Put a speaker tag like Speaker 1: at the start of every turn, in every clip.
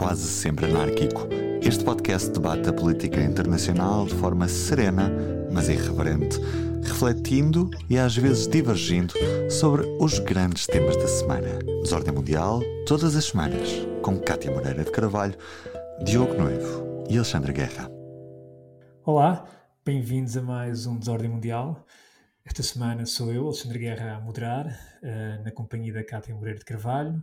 Speaker 1: quase sempre anárquico. Este podcast debate a política internacional de forma serena, mas irreverente, refletindo e às vezes divergindo sobre os grandes temas da semana. Desordem Mundial, todas as semanas, com Cátia Moreira de Carvalho, Diogo Noivo e Alexandre Guerra.
Speaker 2: Olá, bem-vindos a mais um Desordem Mundial. Esta semana sou eu, Alexandre Guerra, a moderar, uh, na companhia da Cátia Moreira de Carvalho.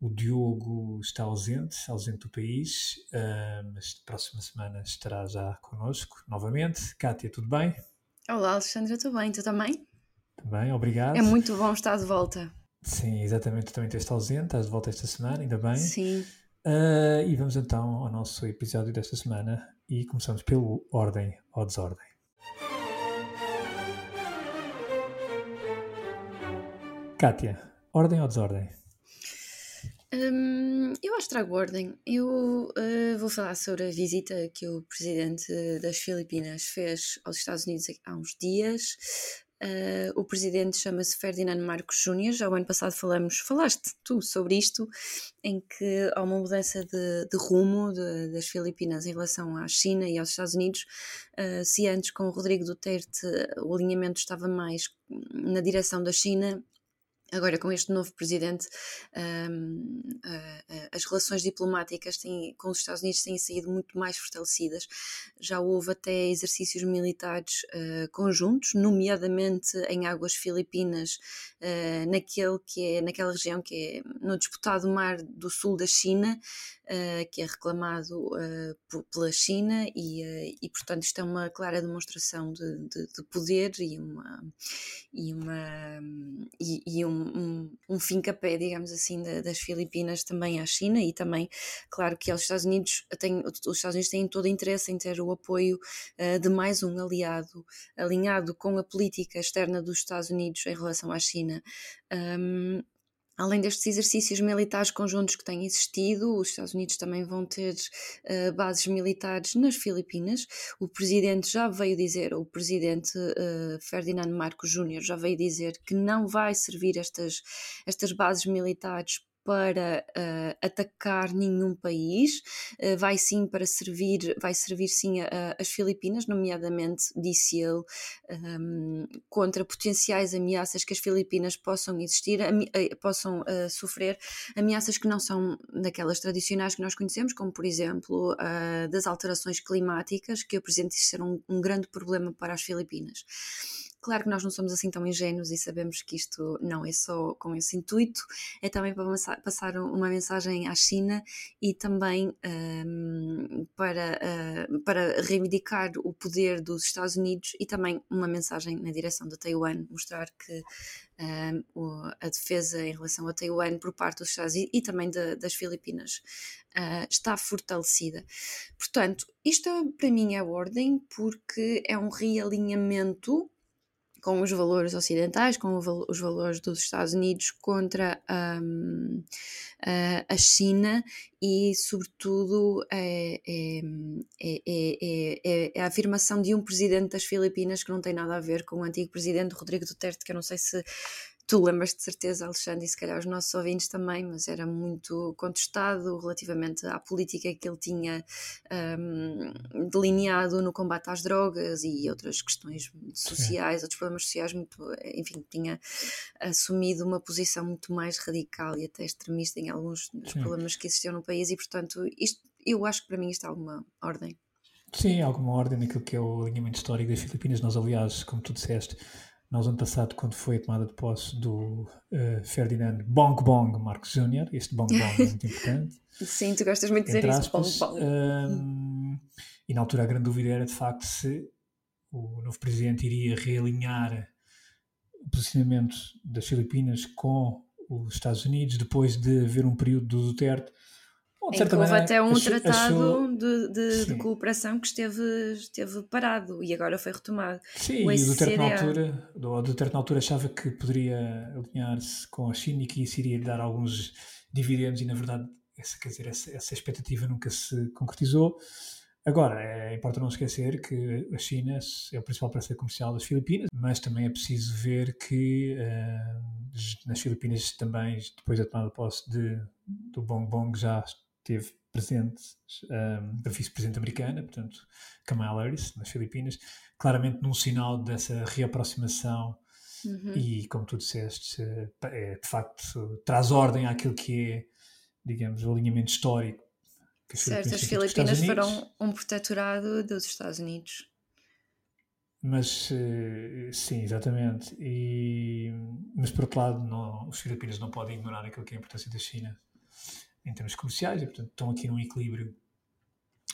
Speaker 2: O Diogo está ausente, ausente do país, uh, mas próxima semana estará já connosco novamente. Cátia, tudo bem?
Speaker 3: Olá, Alexandre, estou bem, tu também?
Speaker 2: Também, obrigado.
Speaker 3: É muito bom estar de volta.
Speaker 2: Sim, exatamente, tu também estás ausente, estás de volta esta semana, ainda bem.
Speaker 3: Sim.
Speaker 2: Uh, e vamos então ao nosso episódio desta semana e começamos pelo Ordem ou Desordem. Kátia, ordem ou desordem?
Speaker 3: Hum, eu acho que trago ordem. Eu uh, vou falar sobre a visita que o presidente das Filipinas fez aos Estados Unidos há uns dias. Uh, o presidente chama-se Ferdinand Marcos Júnior. Já o ano passado falamos, falaste tu sobre isto, em que há uma mudança de, de rumo de, das Filipinas em relação à China e aos Estados Unidos. Uh, se antes com o Rodrigo Duterte o alinhamento estava mais na direção da China, Agora, com este novo presidente, um, uh, as relações diplomáticas têm, com os Estados Unidos têm sido muito mais fortalecidas. Já houve até exercícios militares uh, conjuntos, nomeadamente em águas filipinas, uh, naquele que é, naquela região que é no disputado mar do sul da China, que é reclamado pela China, e, e, portanto isto é uma clara demonstração de, de, de poder e uma, e uma, e, e um um, um fim-capé, digamos assim, da, das Filipinas também à China e também, claro, que aos Estados Unidos, têm, os Estados Unidos têm todo interesse em ter o apoio uh, de mais um aliado alinhado com a política externa dos Estados Unidos em relação à China. Um, Além destes exercícios militares conjuntos que têm existido, os Estados Unidos também vão ter uh, bases militares nas Filipinas. O presidente já veio dizer, o presidente uh, Ferdinand Marcos Júnior já veio dizer que não vai servir estas, estas bases militares para uh, atacar nenhum país, uh, vai sim para servir, vai servir sim as Filipinas, nomeadamente, disse ele, um, contra potenciais ameaças que as Filipinas possam existir, uh, possam sofrer, ameaças que não são daquelas tradicionais que nós conhecemos, como por exemplo das alterações climáticas, que Presidente disse ser um, um grande problema para as Filipinas. Claro que nós não somos assim tão ingênuos e sabemos que isto não é só com esse intuito, é também para passar uma mensagem à China e também um, para, uh, para reivindicar o poder dos Estados Unidos e também uma mensagem na direção de Taiwan, mostrar que um, a defesa em relação a Taiwan por parte dos Estados Unidos e também de, das Filipinas uh, está fortalecida. Portanto, isto para mim é ordem porque é um realinhamento com os valores ocidentais, com os valores dos Estados Unidos contra um, a China e, sobretudo, é, é, é, é, a afirmação de um presidente das Filipinas que não tem nada a ver com o antigo presidente Rodrigo Duterte, que eu não sei se Tu lembras de certeza, Alexandre, e se calhar os nossos ouvintes também, mas era muito contestado relativamente à política que ele tinha um, delineado no combate às drogas e outras questões sociais, Sim. outros problemas sociais, muito, enfim, tinha assumido uma posição muito mais radical e até extremista em alguns dos Sim. problemas que existiam no país e, portanto, isto, eu acho que para mim isto há alguma ordem.
Speaker 2: Sim, alguma ordem naquilo que é o alinhamento histórico das Filipinas. Nós, aliás, como tu disseste, nós, ano passado, quando foi a tomada de posse do uh, Ferdinand Bong Bong Marcos Jr., este Bong Bong é muito importante.
Speaker 3: Sim, tu gostas muito de dizer aspas, isso, Bong Bong.
Speaker 2: Um, e na altura a grande dúvida era, de facto, se o novo presidente iria realinhar o posicionamento das Filipinas com os Estados Unidos depois de haver um período do Duterte
Speaker 3: Houve até um achou, tratado achou... De, de, de, cooperação que esteve, esteve parado e agora foi retomado.
Speaker 2: Sim, o e o Duterte na altura, Duterte na altura achava que poderia alinhar-se com a China e que isso iria lhe dar alguns dividendos e na verdade essa, quer dizer, essa, essa expectativa nunca se concretizou. Agora, é, importa não esquecer que a China é o principal parceiro comercial das Filipinas, mas também é preciso ver que uh, nas Filipinas também, depois da tomada de posse de, do Bong Bong, já teve vice-presidente, um, da vice-presidente americana, portanto, Kamala Harris, nas Filipinas, claramente num sinal dessa reaproximação uhum. e, como tu disseste, é, de facto traz ordem àquilo que é, digamos, o alinhamento histórico.
Speaker 3: Que as certo, Filipinas as Filipinas foram um protetorado dos Estados Unidos.
Speaker 2: Mas eh, sim, exatamente. E, mas por outro lado, não, os Filipinas não podem ignorar aquilo que é a importância da China em termos comerciais e, portanto, estão aqui num equilíbrio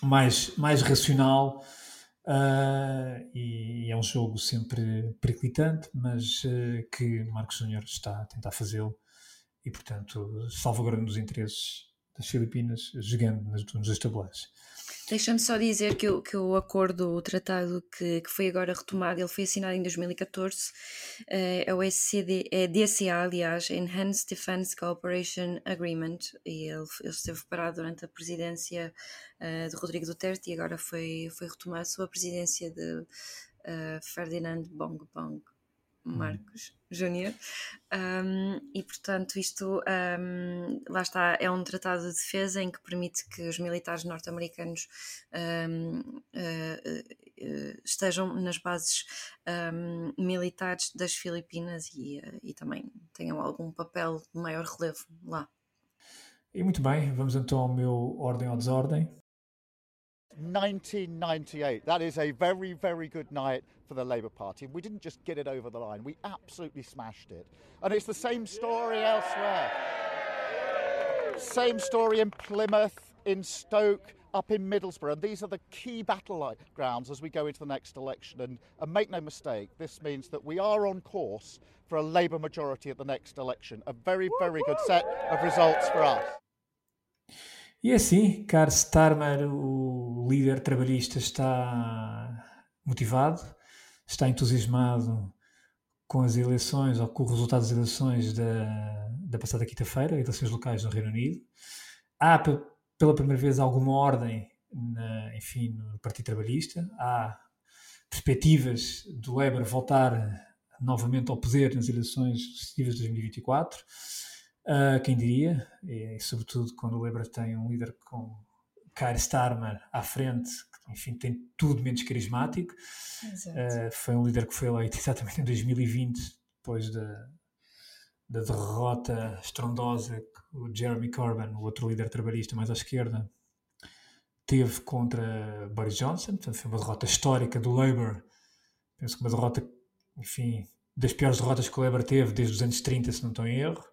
Speaker 2: mais, mais racional. Uh, e, e, é um jogo sempre periclitante, mas uh, que Marcos Júnior está a tentar fazê-lo e, portanto, salvaguardando os interesses das Filipinas, jogando nas, nos dois tabuleiros.
Speaker 3: Deixa-me só dizer que, que o acordo, o tratado que, que foi agora retomado, ele foi assinado em 2014, eh, é o SCD, é DCA, aliás, Enhanced Defense Cooperation Agreement, e ele, ele esteve parado durante a presidência uh, de Rodrigo Duterte e agora foi, foi retomado sob a presidência de uh, Ferdinand Bong Bong. Marcos Júnior, um, e portanto isto um, lá está, é um tratado de defesa em que permite que os militares norte-americanos um, uh, uh, estejam nas bases militares das Filipinas e, uh, e também tenham algum papel de maior relevo lá.
Speaker 2: E muito bem, vamos então ao meu ordem ou desordem.
Speaker 4: 1998. That is a very, very good night for the Labour Party. We didn't just get it over the line, we absolutely smashed it. And it's the same story elsewhere. Same story in Plymouth, in Stoke, up in Middlesbrough. And these are the key battle grounds as we go into the next election. And, and make no mistake, this means that we are on course for a Labour majority at the next election. A very, very good set of results for us.
Speaker 2: E assim, Karl Starmer, o líder trabalhista, está motivado, está entusiasmado com as eleições ou com o resultado das eleições da, da passada quinta-feira, eleições locais no Reino Unido. Há, pela primeira vez, alguma ordem, na, enfim, no Partido Trabalhista. Há perspectivas do Labour voltar novamente ao poder nas eleições legislativas de 2024. Uh, quem diria, e, sobretudo quando o Weber tem um líder com Keir Starmer à frente, que enfim tem tudo menos carismático. Uh, foi um líder que foi eleito exatamente em 2020, depois da, da derrota estrondosa que o Jeremy Corbyn, o outro líder trabalhista mais à esquerda, teve contra Boris Johnson. Portanto, foi uma derrota histórica do Labour. Penso que uma derrota, enfim, das piores derrotas que o Labour teve desde os anos 30, se não estou em erro.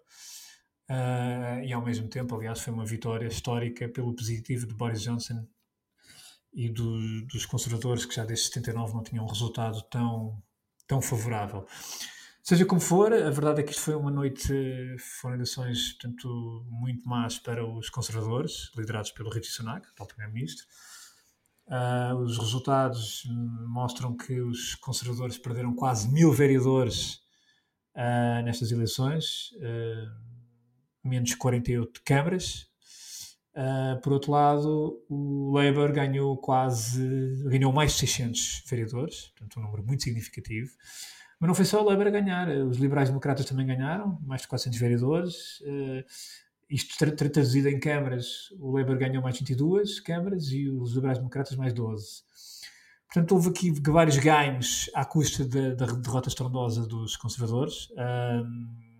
Speaker 2: Uh, e ao mesmo tempo, aliás, foi uma vitória histórica pelo positivo de Boris Johnson e do, dos conservadores que já desde 79 não tinham um resultado tão, tão favorável. Seja como for, a verdade é que isto foi uma noite, foram eleições, portanto, muito más para os conservadores, liderados pelo Rishi Sunak, o primeiro-ministro. Uh, os resultados mostram que os conservadores perderam quase mil vereadores uh, nestas eleições. Uh, menos 48 câmaras. Uh, por outro lado, o Labour ganhou quase, ganhou mais de 600 vereadores, portanto um número muito significativo. Mas não foi só o Labour a ganhar, os liberais-democratas também ganharam, mais de 400 vereadores. Uh, isto tra traduzido em câmaras, o Labour ganhou mais 22 câmaras e os liberais-democratas mais 12. Portanto, houve aqui vários ganhos à custa da, derrota estrondosa dos conservadores. Uh,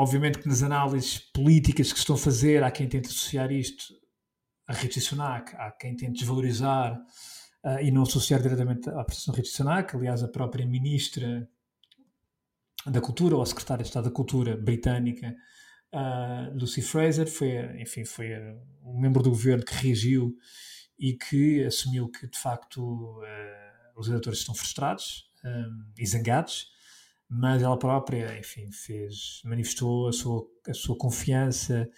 Speaker 2: Obviamente que nas análises políticas que se estão a fazer, há quem tente associar isto a Richie Sunak, há quem tente desvalorizar uh, e não associar diretamente à prestação de Richie Sunak. Aliás, a própria ministra da Cultura, ou a secretária de Estado da Cultura britânica, uh, Lucy Fraser, foi, enfim, foi uh, um membro do governo que reagiu e que assumiu que, de facto, os eleitores estão frustrados um, e zangados mas ela própria, enfim, fez, manifestou a sua, a sua confiança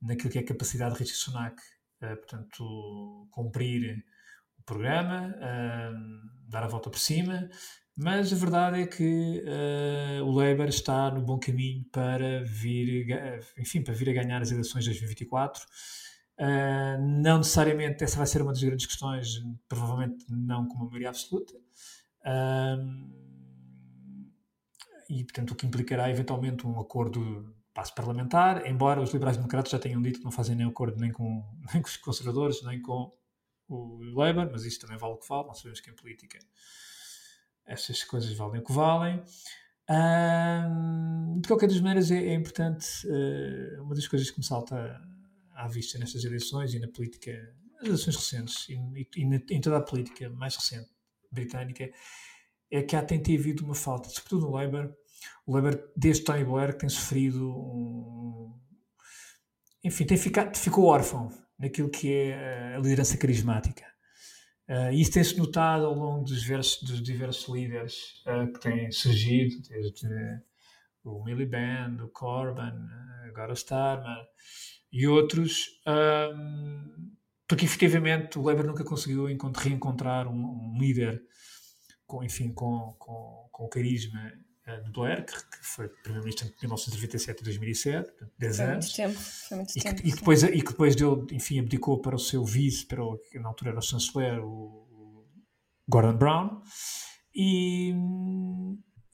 Speaker 2: naquilo que é a capacidade de Richie Sunak, uh, portanto, cumprir o programa, uh, dar a volta por cima, mas a verdade é que uh, o Labour está no bom caminho para vir, enfim, para vir a ganhar as eleições de 2024. Uh, não necessariamente essa vai ser uma das grandes questões, provavelmente não com uma maioria absoluta. E, portanto, o que implicará eventualmente um acordo passo parlamentar, embora os liberais-democratas já tenham dito que não fazem nem acordo nem com, nem com os conservadores, nem com o Labour, mas isso também vale o que vale, nós sabemos que em política estas coisas valem o que valem. Um, de qualquer das maneiras, é, é importante, uh, uma das coisas que me salta à vista nestas eleições e na política, nas eleições recentes e, e, e na, em toda a política mais recente britânica, é que há tem havido uma falta, sobretudo no Labour. O Labour, desde Tony Blair, tem sofrido um. Enfim, tem ficado, ficou órfão naquilo que é a liderança carismática. Uh, isso tem-se notado ao longo dos diversos, dos diversos líderes uh, que têm surgido, desde o Miliband, o Corbyn, agora o Starmer e outros, um, porque efetivamente o Labour nunca conseguiu reencontrar um, um líder com, enfim, com, com, com o carisma uh, de Blair, que, foi primeiro-ministro entre 1997 e 2007, portanto, 10
Speaker 3: foi
Speaker 2: anos.
Speaker 3: Tempo, foi muito
Speaker 2: e,
Speaker 3: tempo.
Speaker 2: Que, e, que depois, e que depois deu, enfim, abdicou para o seu vice, para o, que na altura era o chanceler, o Gordon Brown. E,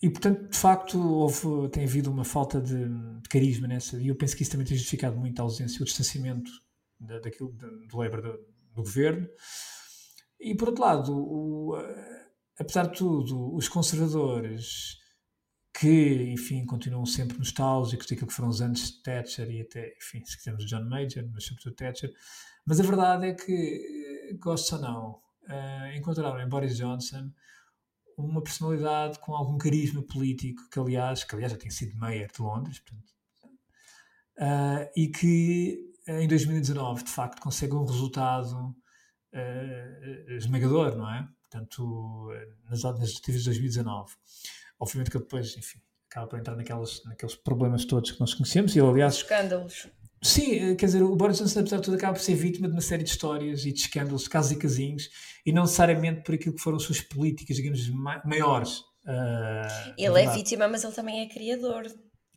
Speaker 2: e portanto, de facto, houve, tem havido uma falta de, de, carisma nessa. E eu penso que isso também tem justificado muito a ausência, o distanciamento da, daquilo, do Labour do, do, governo. E por outro lado, o, apesar de tudo, os conservadores que, enfim, continuam sempre nostálgicos daquilo que foram os anos de Thatcher e até, enfim, se quisermos John Major, mas sobretudo Thatcher, mas a verdade é que, gostos ou não, uh, encontraram em Boris Johnson uma personalidade com algum carisma político, que aliás, que aliás já tinha sido mayor de Londres, portanto, uh, e que em 2019, de facto, consegue um resultado uh, esmagador, não é? Portanto, nas, nas legislativas de 2019. Obviamente que depois, enfim, acaba por entrar naquelas, naqueles problemas todos que nós conhecemos. E ele, aliás.
Speaker 3: Escândalos.
Speaker 2: Sim, eh, quer dizer, o Boris Johnson, apesar de tudo, acaba por ser vítima de uma série de histórias e de escândalos, casos e casinhos, e não necessariamente por aquilo que foram suas políticas, digamos, maiores.
Speaker 3: Uh, ele é vítima, mas ele também é criador.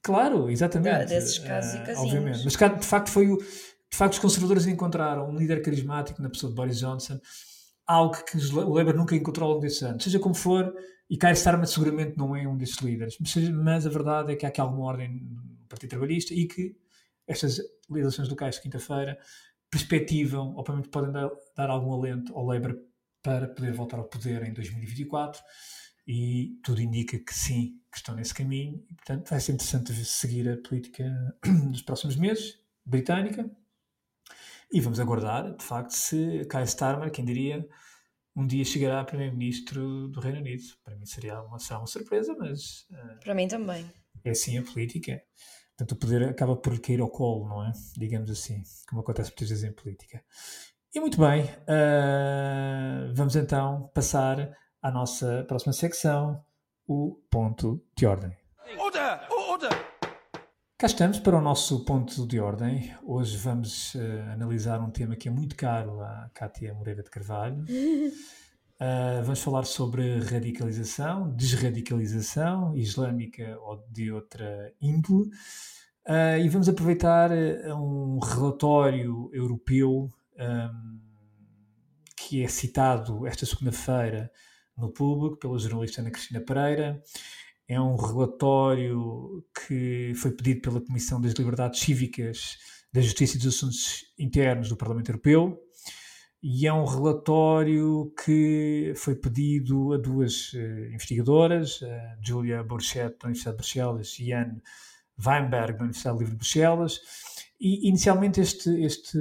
Speaker 2: Claro, exatamente.
Speaker 3: Desses casos e casinhos.
Speaker 2: Obviamente. Mas, de facto, foi o. De facto, os conservadores encontraram um líder carismático na pessoa de Boris Johnson, algo que o Labour nunca encontrou ao longo desses anos. Seja como for, e Keir Starmer seguramente não é um desses líderes, mas, a verdade é que há aqui alguma ordem no Partido Trabalhista e que estas eleições locais de quinta-feira perspectivam, menos podem dar, dar, algum alento ao Labour para poder voltar ao poder em 2024 e tudo indica que sim, que estão nesse caminho e portanto vai ser interessante seguir a política dos próximos meses, britânica, e vamos aguardar, de facto, se Keir Starmer, quem diria, um dia chegará a Primeiro-Ministro do Reino Unido. Para mim seria uma, será uma surpresa, mas.
Speaker 3: Uh, Para mim também.
Speaker 2: É assim a política. Portanto, o poder acaba por cair ao colo, não é? Digamos assim, como acontece muitas vezes em política. E muito bem, uh, vamos então passar à nossa próxima secção, o ponto de ordem. Order! Cá estamos para o nosso ponto de ordem. Hoje vamos uh, analisar um tema que é muito caro à Cátia Moreira de Carvalho. Uh, vamos falar sobre radicalização, desradicalização islâmica ou de outra índole. Uh, e vamos aproveitar um relatório europeu um, que é citado esta segunda-feira no público pela jornalista Ana Cristina Pereira é um relatório que foi pedido pela Comissão das Liberdades Cívicas, da Justiça e dos Assuntos Internos do Parlamento Europeu e é um relatório que foi pedido a duas uh, investigadoras, uh, Julia Borchet, da Universidade de Bruxelas, e Anne Weinberg, da Universidade Livre de Bruxelas. E, inicialmente, este, este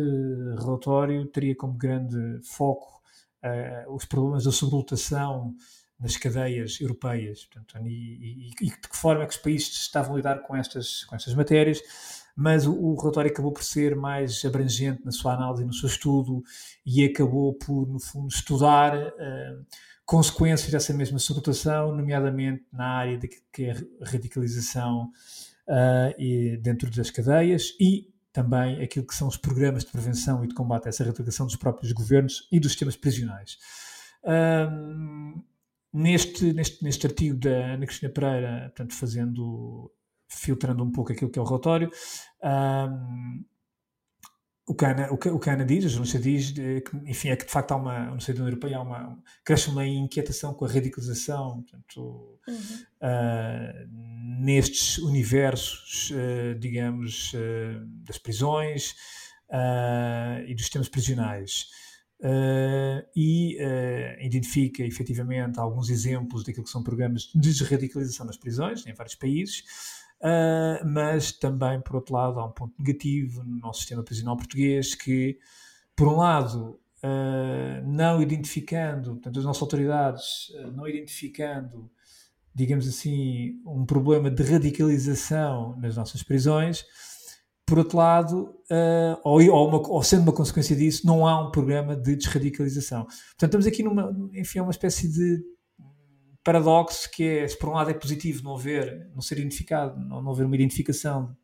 Speaker 2: relatório teria como grande foco uh, os problemas da sobrelotação nas cadeias europeias portanto, e, e, e, de que forma é que os países estavam a lidar com estas, com estas matérias, mas o, o, relatório acabou por ser mais abrangente na sua análise e no seu estudo e acabou por, no fundo, estudar uh, consequências dessa mesma sobrerotação, nomeadamente na área de que é radicalização uh, dentro das cadeias e também aquilo que são os programas de prevenção e de combate a essa radicalização dos próprios governos e dos sistemas prisionais. Neste, neste, neste artigo da Ana Cristina Pereira, portanto, fazendo, filtrando um pouco aquilo que é o relatório, um, o Cana, o, o Cana diz, a jornalista diz, que, enfim, é que de facto há uma, no seio da União Europeia, há uma, cresce uma inquietação com a radicalização, portanto, uhum. uh, nestes universos, uh, digamos, uh, das prisões e dos sistemas prisionais. E identifica efetivamente alguns exemplos daquilo que são programas de desradicalização nas prisões, em vários países, Uh, mas também, por outro lado, há um ponto negativo no nosso sistema prisional português que, por um lado, uh, não identificando, portanto, as nossas autoridades uh, não identificando, digamos assim, um problema de radicalização nas nossas prisões, por outro lado, ou, ou, uma, ou, sendo uma consequência disso, não há um programa de desradicalização. Portanto, estamos aqui numa, enfim, é uma espécie de paradoxo que é, se por um lado é positivo não haver, não ser identificado, não, não haver uma identificação,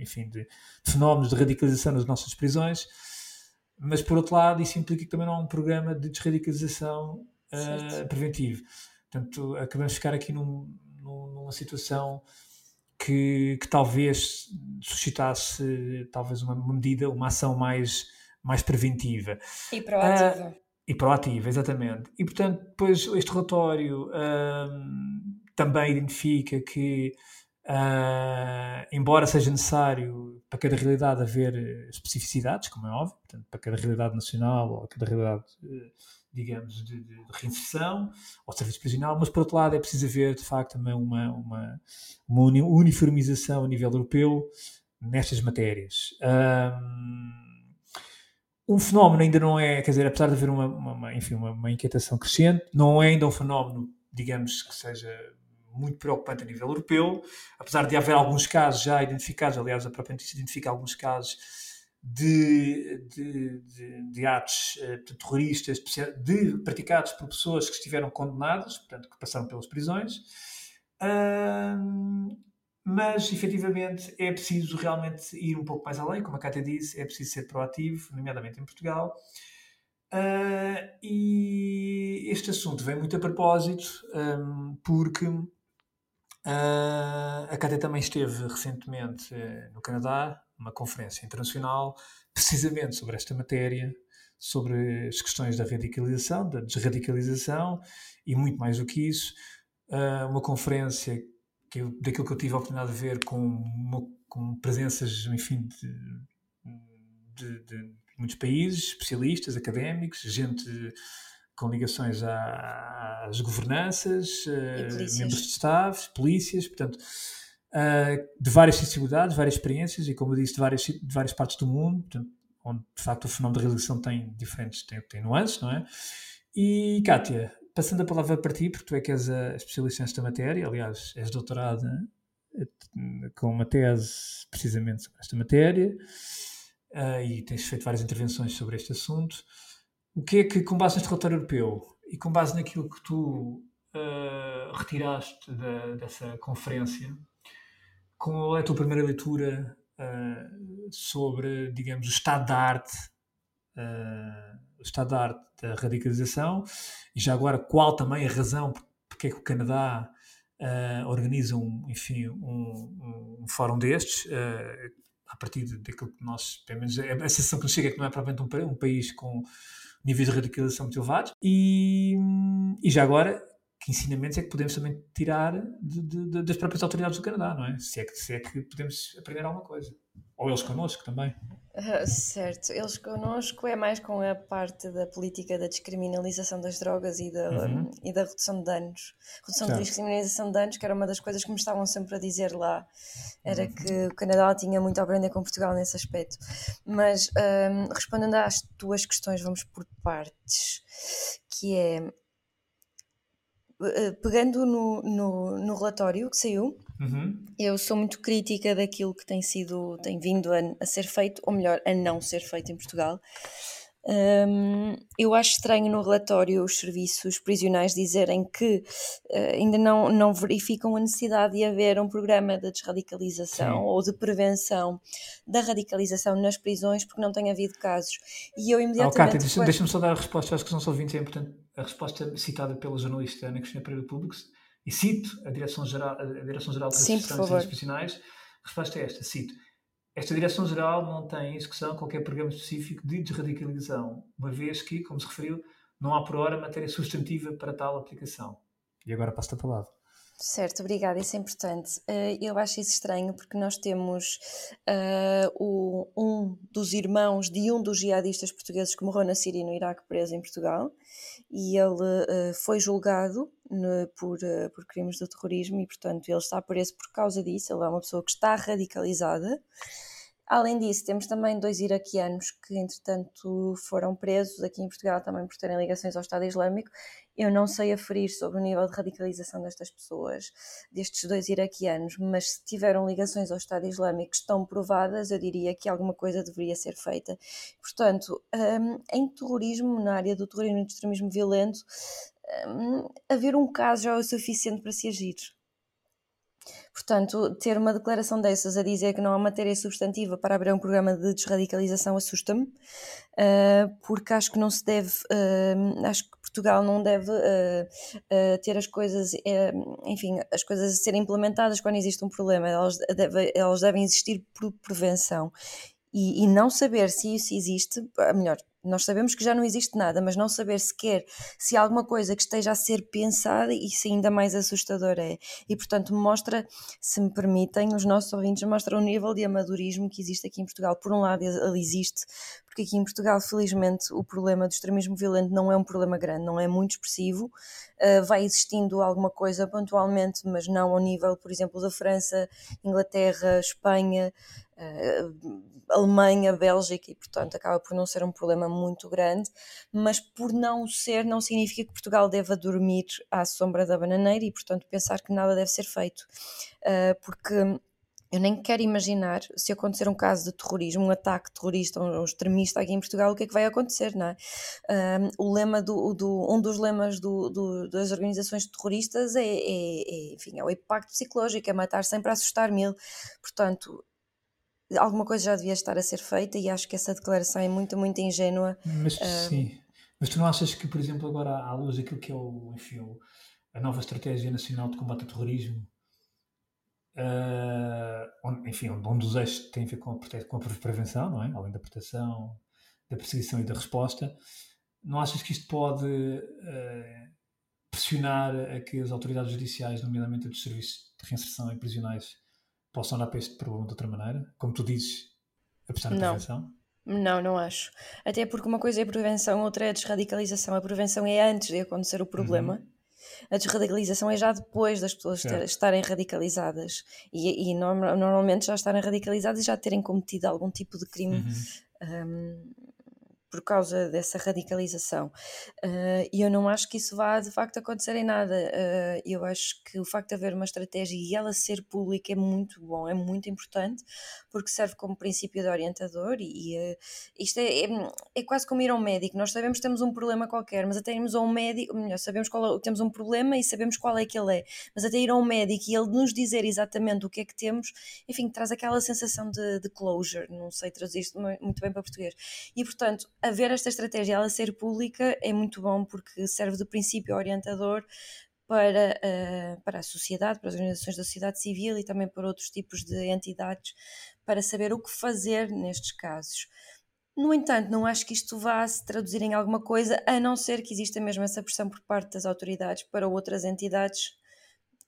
Speaker 2: enfim, de, de fenómenos de radicalização nas nossas prisões, mas por outro lado isso implica que também não há um programa de desradicalização uh, preventivo. Portanto, acabamos de ficar aqui num, num, numa situação que, que, talvez suscitasse talvez uma medida, uma ação mais, mais preventiva.
Speaker 3: E proativa. Uh,
Speaker 2: e proativa, exatamente. E, portanto, depois este relatório também identifica que, uh, embora seja necessário para cada realidade haver especificidades, como é óbvio, portanto, para cada realidade nacional ou cada realidade, digamos, de, de, reinserção de serviço prisional, mas, por outro lado, é preciso haver, de facto, também uma, uma, uma uniformização a nível europeu nestas matérias. Um fenómeno ainda não é, quer dizer, apesar de haver uma, uma, enfim, uma, uma, inquietação crescente, não é ainda um fenómeno, digamos, que seja muito preocupante a nível europeu, apesar de haver alguns casos já identificados, aliás, a própria notícia identifica alguns casos de, de, de, de atos uh, terroristas de, praticados por pessoas que estiveram condenadas, portanto, que passaram pelas prisões. Uh, mas efetivamente é preciso realmente ir um pouco mais além, como a Cátia disse, é preciso ser proativo, nomeadamente em Portugal. Uh, e este assunto vem muito a propósito, um, porque uh, a Cátia também esteve recentemente uh, no Canadá, numa conferência internacional, precisamente sobre esta matéria, sobre as questões da radicalização, da desradicalização e muito mais do que isso. Ah, uma conferência que eu, daquilo que eu tive a oportunidade de ver com, uma, com presenças, enfim, de, de, de, muitos países, especialistas, académicos, gente com ligações às governanças, uh, membros de staff, polícias, portanto, uh, de várias sensibilidades, várias experiências e, como eu disse, de várias, de várias partes do mundo, onde de facto o fenómeno da realização tem diferentes, tem, tem nuances, não é? E, Kátia, Passando a palavra para ti, porque tu é que és a especialista nesta matéria, aliás, és doutorada eh, com uma tese precisamente sobre esta matéria uh, e tens feito várias intervenções sobre este assunto. O que é que, com base neste relatório europeu e com base naquilo que tu uh, retiraste dessa conferência, qual é a tua primeira leitura uh, sobre, digamos, o estado da arte o estado da arte da radicalização? E já agora qual também a razão porque é que o Canadá uh, organiza um, enfim, um, um fórum destes, uh, a partir daquilo que nós, pelo menos a sensação que nos chega é que não é propriamente um, um país com níveis de radicalização muito elevados. E, e já agora que ensinamentos é que podemos também tirar de, de, das próprias autoridades do Canadá, não é? Se é, que, se é que podemos aprender alguma coisa. Ou eles connosco também.
Speaker 3: Uh, certo, eles connosco é mais com a parte da política da descriminalização das drogas e da, uhum. e da redução de danos. Redução certo. de descriminalização de danos, que era uma das coisas que me estavam sempre a dizer lá, era uhum. que o Canadá tinha muito a aprender com Portugal nesse aspecto. Mas um, respondendo às tuas questões, vamos por partes, que é pegando no, no, no, relatório que saiu, uhum. eu sou muito crítica daquilo que tem sido, tem vindo a, a, ser feito, ou melhor, a não ser feito em Portugal. Um, eu acho estranho no relatório os serviços prisionais dizerem que uh, ainda não, não verificam a necessidade de haver um programa de desradicalização Sim. ou de prevenção da radicalização nas prisões, porque não tem havido casos. E eu imediatamente. Oh,
Speaker 2: Cátia, deixa-me deixa só dar a resposta, acho que são só 20, é importante a resposta citada pela jornalista Ana Cristina Pereira Público, e cito a Direção-Geral a Direção -Geral de Serviços Prisionais, a resposta é esta, cito, esta Direção-Geral não tem em execução qualquer programa específico de desradicalização, uma vez que, como se referiu, não há por hora matéria substantiva para tal aplicação. E agora passo-te a palavra.
Speaker 3: Certo, obrigada, isso é importante. Uh, eu acho isso estranho porque nós temos uh, o, um dos irmãos de um dos jihadistas portugueses que morreu na Síria e no Iraque preso em Portugal e ele uh, foi julgado no, por, por crimes de terrorismo e, portanto, ele está preso por causa disso. Ele é uma pessoa que está radicalizada. Além disso, temos também dois iraquianos que, entretanto, foram presos aqui em Portugal também por terem ligações ao Estado Islâmico. Eu não sei aferir sobre o nível de radicalização destas pessoas, destes dois iraquianos, mas se tiveram ligações ao Estado Islâmico estão provadas, eu diria que alguma coisa deveria ser feita. Portanto, um, em terrorismo, na área do terrorismo e do extremismo violento, um, haver um caso já é o suficiente para se agir. Portanto, ter uma declaração dessas a dizer que não há matéria substantiva para abrir um programa de desradicalização assusta-me, uh, porque acho que não se deve, uh, acho que Portugal não deve uh, ter as coisas, enfim, as coisas a serem implementadas quando existe um problema, elas, deve, elas devem existir por prevenção. E, e, não saber se isso existe, melhor, nós sabemos que já não existe nada, mas não saber sequer se há alguma coisa que esteja a ser pensada, isso ainda mais assustador é. E portanto mostra, se me permitem, os nossos ouvintes mostram o nível de amadorismo que existe aqui em Portugal. Por um lado, ele existe, porque aqui em Portugal, felizmente, o problema do extremismo violento não é um problema grande, não é muito expressivo. Uh, vai existindo alguma coisa pontualmente, mas não ao nível, por exemplo, da França, Inglaterra, Espanha. Uh, Alemanha, Bélgica e, portanto, acaba por não ser um problema muito grande, mas por não ser, não significa que Portugal deva dormir à sombra da bananeira e, portanto, pensar que nada deve ser feito, uh, porque eu nem quero imaginar se acontecer um caso de terrorismo, um ataque terrorista, um, extremista aqui em Portugal, o que é que vai acontecer, não é? Um, o lema do, do, um dos lemas do, do, das organizações terroristas é, é, é, enfim, é o impacto psicológico, é matar sempre a assustar mil. Portanto, alguma coisa já devia estar a ser feita e acho que essa declaração é muito, muito ingênua.
Speaker 2: Mas uh, sim, mas tu não achas que, por exemplo, agora à luz daquilo que é o, enfim, a nova Estratégia Nacional de Combate ao Terrorismo, uh, onde, enfim, um dos eixos tem a ver com a, com a prevenção, não é? Além da proteção, da perseguição e da resposta, não achas que isto pode uh, pressionar a que as autoridades judiciais, nomeadamente dos serviços de reinserção em prisionais, possam olhar para este problema de outra maneira? Como tu dizes, apostar na prevenção?
Speaker 3: Não, não acho. Até porque uma coisa é a prevenção, outra é a desradicalização. A prevenção é antes de acontecer o problema. Uhum. A desradicalização é já depois das pessoas ter, estarem radicalizadas e, e normalmente já estarem radicalizadas e já terem cometido algum tipo de crime uhum. um, por causa dessa radicalização. Uh, e eu não acho que isso vá de facto acontecer em nada. Uh, eu acho que o facto de haver uma estratégia e ela ser pública é muito bom, é muito importante, porque serve como princípio de orientador. E uh, isto é, é, é, quase como ir ao médico. Nós sabemos que temos um problema qualquer, mas até irmos a um médico, melhor, sabemos qual é, temos um problema e sabemos qual é que ele é, mas até ir a um médico e ele nos dizer exatamente o que é que temos, enfim, traz aquela sensação de, de closure. Não sei traduzir isto muito bem para português. E portanto, haver esta estratégia ela ser pública é muito bom porque serve de princípio orientador para, uh, para a sociedade, para as organizações da sociedade civil e também para outros tipos de entidades para saber o que fazer nestes casos. No entanto, não acho que isto vá se traduzir em alguma coisa, a não ser que exista mesmo essa pressão por parte das autoridades para outras entidades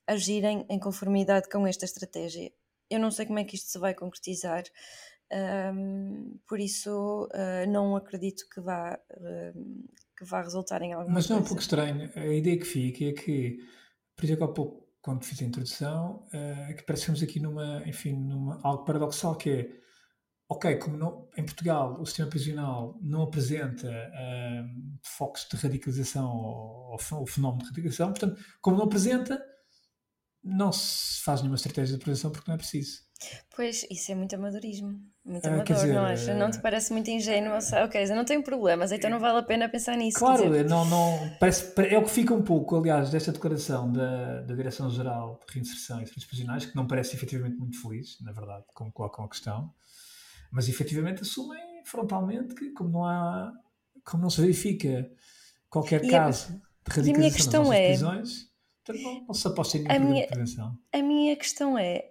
Speaker 3: agirem em conformidade com esta estratégia. Eu não sei como é que isto se vai concretizar, um, por isso, uh, não acredito que vá, uh, que vá resultar em alguma
Speaker 2: Mas
Speaker 3: não
Speaker 2: é um pouco estranho. A ideia que fica é que, por exemplo, há pouco, quando fiz a introdução, uh, que parecemos aqui numa, enfim, numa, algo paradoxal que é, ok, como não, em Portugal o sistema prisional não apresenta focos de radicalização ou, ou, fenómeno de radicalização, portanto, como não apresenta, não se faz nenhuma estratégia de prevenção porque não é preciso.
Speaker 3: Pois, isso é muito amadorismo. Muito ah, amador, dizer, não acha? Não te eh, parece muito ingênuo? Ok, eu não tenho problemas, então não vale a pena pensar nisso.
Speaker 2: Claro, não, não, parece, é o que fica um pouco, aliás, desta declaração da, da Direção-Geral de Reinserção e Serviços Prisionais, que não parece efetivamente muito feliz, na verdade, como colocam a questão, mas efetivamente assumem frontalmente que, como não há, como não se verifica qualquer e caso a, de radicalização nas é, prisões, então não, se em nenhuma
Speaker 3: minha, prevenção. A minha questão é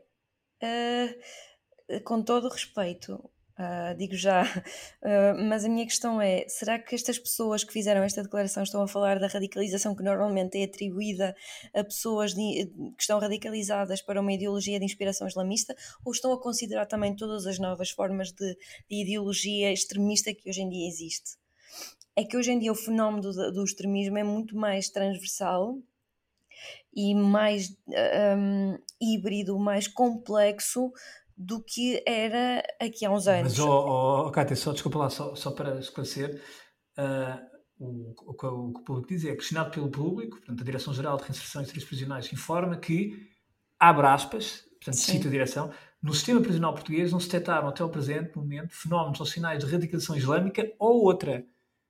Speaker 3: Uh, com todo o respeito, Uh, digo já, uh, mas a minha questão é: será que estas pessoas que fizeram esta declaração estão a falar da radicalização que normalmente é atribuída a pessoas de, que estão radicalizadas para uma ideologia de inspiração islamista, ou estão a considerar também todas as novas formas de, de ideologia extremista que hoje em dia existe? É que hoje em dia o fenómeno do, do extremismo é muito mais transversal e mais um, híbrido, mais complexo do que era aqui há uns anos.
Speaker 2: Mas, oh, oh, Cátia, só desculpa lá, só, só para esclarecer, uh, o, o, que o, que o público diz é questionado pelo público, portanto, a Direção-Geral de Reinserção e Serviços Prisionais informa que, abre aspas, portanto, Sim. cito a direção, no sistema prisional português não se detectaram até o presente momento fenómenos ou sinais de radicalização islâmica ou outra.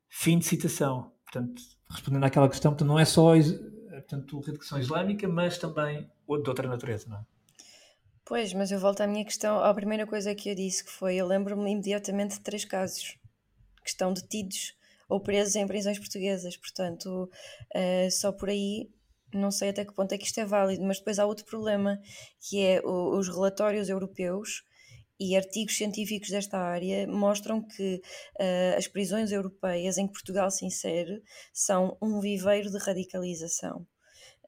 Speaker 2: Fim de citação. Portanto, respondendo àquela questão, portanto, não é só portanto, radicalização islâmica, mas também de outra natureza, não é?
Speaker 3: Pois, mas eu volto à minha questão, à primeira coisa que eu disse, que foi, eu lembro-me imediatamente de três casos que estão detidos ou presos em prisões portuguesas, portanto, uh, só por aí não sei até que ponto é que isto é válido, mas depois há outro problema, que é o, os relatórios europeus e artigos científicos desta área mostram que uh, as prisões europeias em que Portugal se insere são um viveiro de radicalização.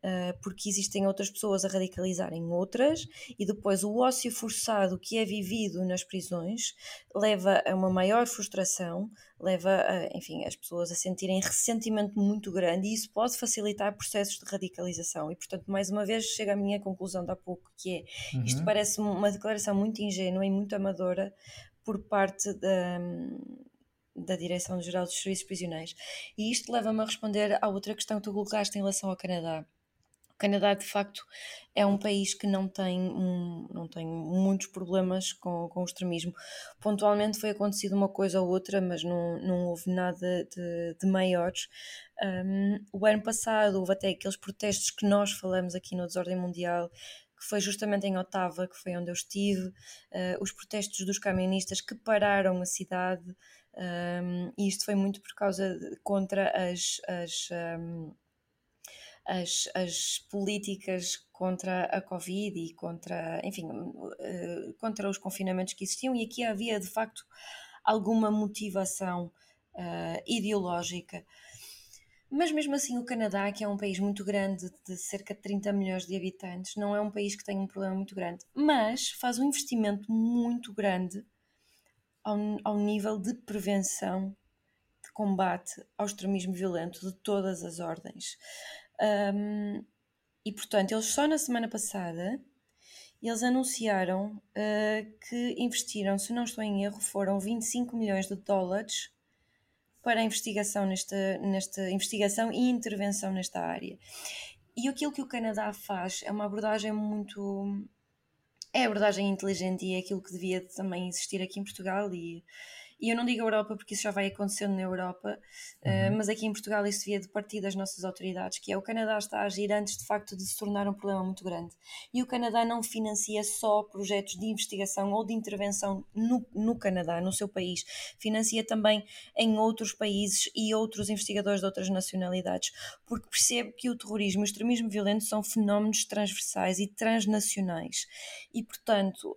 Speaker 3: Uh, porque existem outras pessoas a radicalizarem outras, e depois o ócio forçado que é vivido nas prisões leva a uma maior frustração, leva, a, enfim, as pessoas a sentirem ressentimento muito grande, e isso pode facilitar processos de radicalização. E, portanto, mais uma vez, chega à minha conclusão de há pouco, que é, uhum. isto parece uma declaração muito ingênua e muito amadora por parte da da Direção-Geral dos Serviços Prisionais. E isto leva-me a responder à outra questão que tu colocaste em relação ao Canadá. Canadá, de facto, é um país que não tem, um, não tem muitos problemas com, com o extremismo. Pontualmente foi acontecido uma coisa ou outra, mas não, não houve nada de, de maiores. Um, o ano passado houve até aqueles protestos que nós falamos aqui no Desordem Mundial, que foi justamente em Otava, que foi onde eu estive, uh, os protestos dos camionistas que pararam a cidade, um, e isto foi muito por causa de, contra as, as um, as, as políticas contra a Covid e contra, enfim, uh, contra os confinamentos que existiam, e aqui havia de facto alguma motivação uh, ideológica. Mas mesmo assim, o Canadá, que é um país muito grande, de cerca de 30 milhões de habitantes, não é um país que tem um problema muito grande, mas faz um investimento muito grande ao, ao nível de prevenção, de combate ao extremismo violento de todas as ordens. Um, e portanto, eles só na semana passada eles anunciaram uh, que investiram, se não estou em erro, foram 25 milhões de dólares para a investigação nesta, nesta investigação e intervenção nesta área. E aquilo que o Canadá faz é uma abordagem muito é abordagem inteligente e é aquilo que devia também existir aqui em Portugal e e eu não digo Europa porque isso já vai acontecendo na Europa, eh, uhum. uh, mas aqui em Portugal isso devia de partir das nossas autoridades, que é o Canadá está a agir antes de facto de se tornar um problema muito grande. E o Canadá não financia só projetos de investigação ou de intervenção no, no Canadá, no seu país, financia também em outros países e outros investigadores de outras nacionalidades, porque percebe que o terrorismo e o extremismo violento são fenómenos transversais e transnacionais. E, portanto,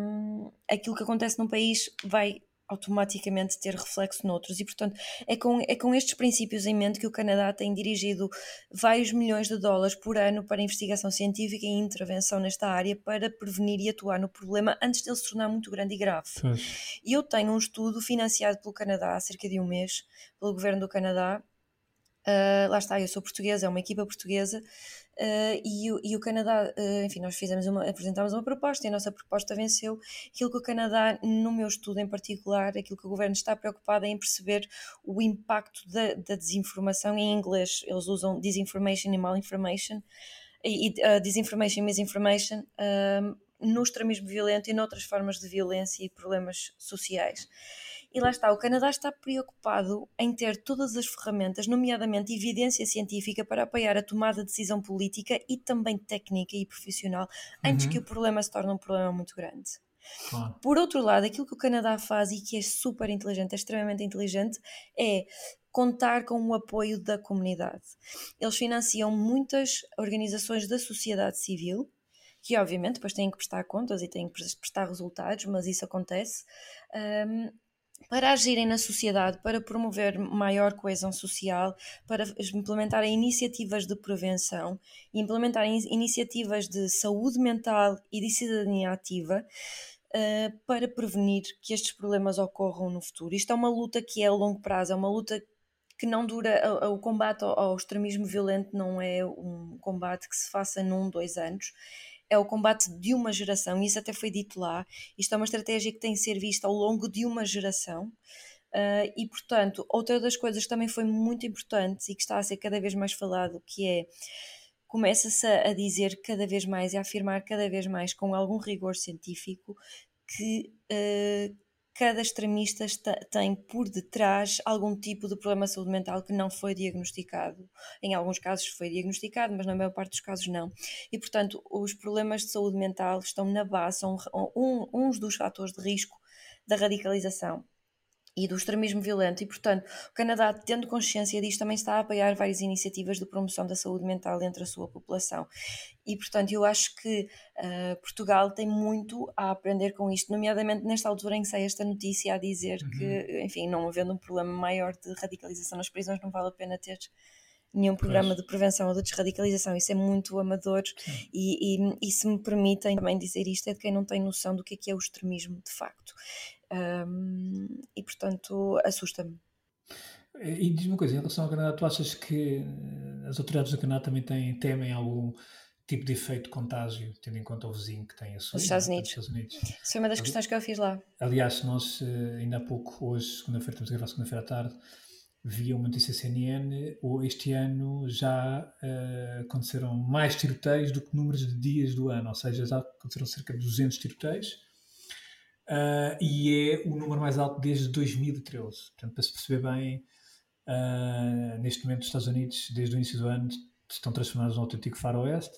Speaker 3: um, aquilo que acontece num país vai automaticamente ter reflexo noutros. E, portanto, é com, é com estes princípios em mente que o Canadá tem dirigido vários milhões de dólares por ano para investigação científica e intervenção nesta área para prevenir e atuar no problema antes dele se tornar muito grande e grave. E eu tenho um estudo financiado pelo Canadá há cerca de um mês, pelo governo do Canadá. Uh, lá está, eu sou portuguesa, é uma equipa portuguesa Uh, e, o, e, o Canadá, uh, enfim, nós fizemos uma, apresentámos uma proposta e a nossa proposta venceu. Aquilo que o Canadá, no meu estudo em particular, aquilo que o governo está preocupado é em perceber o impacto da, da desinformação em inglês. Eles usam disinformation e malinformation, e uh, disinformation e misinformation no extremismo violento e noutras formas de violência e problemas sociais. E lá está, o Canadá está preocupado em ter todas as ferramentas, nomeadamente evidência científica, para apoiar a tomada de decisão política e também técnica e profissional, antes uhum. que o problema se torne um problema muito grande. Claro. Por outro lado, aquilo que o Canadá faz e que é super inteligente, é extremamente inteligente, é contar com o apoio da comunidade. Eles financiam muitas organizações da sociedade civil que obviamente depois têm que prestar contas e têm que prestar resultados, mas isso acontece. Um, para agirem na sociedade, para promover maior coesão social, para implementarem iniciativas de prevenção, implementarem iniciativas de saúde mental e de cidadania ativa, uh, para prevenir que estes problemas ocorram no futuro. Isto é uma luta que é a longo prazo, é uma luta que não dura, o combate ao, extremismo violento não é um combate que se faça num, dois anos, é o combate de uma geração, isso até foi dito lá. Isto é uma estratégia que tem de ser vista ao longo de uma geração. Uh, e portanto, outra das coisas que também foi muito importante e que está a ser cada vez mais falado, que é começa-se a dizer cada vez mais e a afirmar cada vez mais com algum rigor científico que uh, cada extremista está, tem por detrás algum tipo de problema de saúde mental que não foi diagnosticado. Em alguns casos foi diagnosticado, mas na maior parte dos casos não. E, portanto, os problemas de saúde mental estão na base, são um, uns dos fatores de risco da radicalização e do extremismo violento, e portanto, o Canadá, tendo consciência disto, também está a apoiar várias iniciativas de promoção da saúde mental entre a sua população. E portanto, eu acho que uh, Portugal tem muito a aprender com isto, nomeadamente nesta altura em que sai esta notícia a dizer uhum. que, enfim, não havendo um problema maior de radicalização nas prisões, não vale a pena ter nenhum programa pois. de prevenção ou de desradicalização. Isso é muito amador e, e, e, se me permitem também dizer isto, é de quem não tem noção do que é, que é o extremismo de facto. Um, e portanto assusta-me.
Speaker 2: E diz-me uma coisa, em relação ao Canadá, tu achas que eh, as autoridades do Canadá também têm, temem algum tipo de efeito de contágio, tendo em conta o vizinho que tem a sua
Speaker 3: Os Estados Unidos. Estados Unidos. Isso foi uma das Ali, questões que eu fiz lá.
Speaker 2: Aliás, nós eh, ainda há pouco, hoje, segunda-feira, estamos a gravar segunda-feira à tarde, via uma notícia CNN, ou este ano já uh, aconteceram mais tiroteios do que números de dias do ano, ou seja, já aconteceram cerca de 200 tiroteios uh, e é o número mais alto desde 2013. Portanto, para se perceber bem, uh, neste momento os Estados Unidos, desde o início do ano, estão transformados num autêntico faroeste.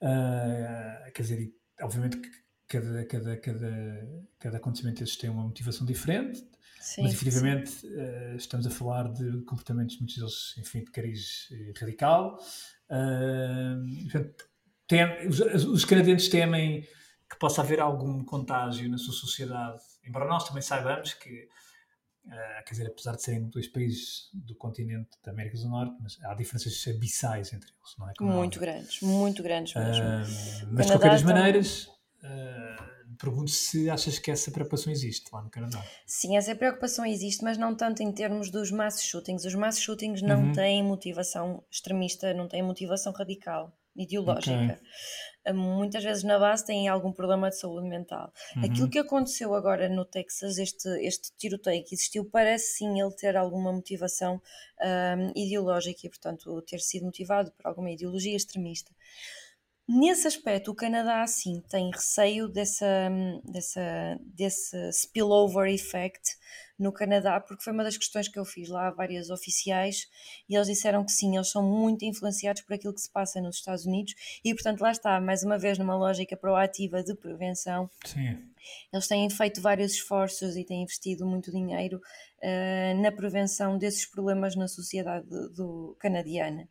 Speaker 2: Uh, quer dizer, obviamente que cada, cada, cada, cada acontecimento desses tem uma motivação diferente, sim, mas efetivamente uh, estamos a falar de comportamentos, muitos deles, enfim, de cariz radical. Uh, portanto, tem, os, os, canadianos temem que possa haver algum contágio na sua sociedade, embora nós também saibamos que, uh, quer dizer, apesar de serem dois países do continente da América do Norte, mas há diferenças abissais entre eles, não é?
Speaker 3: Como muito grandes, muito grandes mesmo.
Speaker 2: Uh, mas de qualquer das maneiras. Uh, Pergunto se achas que essa preocupação existe lá no Canadá.
Speaker 3: Sim, essa preocupação existe, mas não tanto em termos dos mass shootings. Os mass shootings não uhum. têm motivação extremista, não têm motivação radical, ideológica. Okay muitas vezes na base têm algum problema de saúde mental. Uhum. Aquilo que aconteceu agora no Texas, este, este tiroteio que existiu, parece sim ele ter alguma motivação um, ideológica e, portanto, ter sido motivado por alguma ideologia extremista. Nesse aspecto, o Canadá, sim, tem receio dessa, dessa, desse spillover effect no Canadá, porque foi uma das questões que eu fiz lá a várias oficiais e eles disseram que sim, eles são muito influenciados por aquilo que se passa nos Estados Unidos e, portanto, lá está, mais uma vez, numa lógica proativa de prevenção.
Speaker 2: Sim.
Speaker 3: Eles têm feito vários esforços e têm investido muito dinheiro uh, na prevenção desses problemas na sociedade do, do canadiana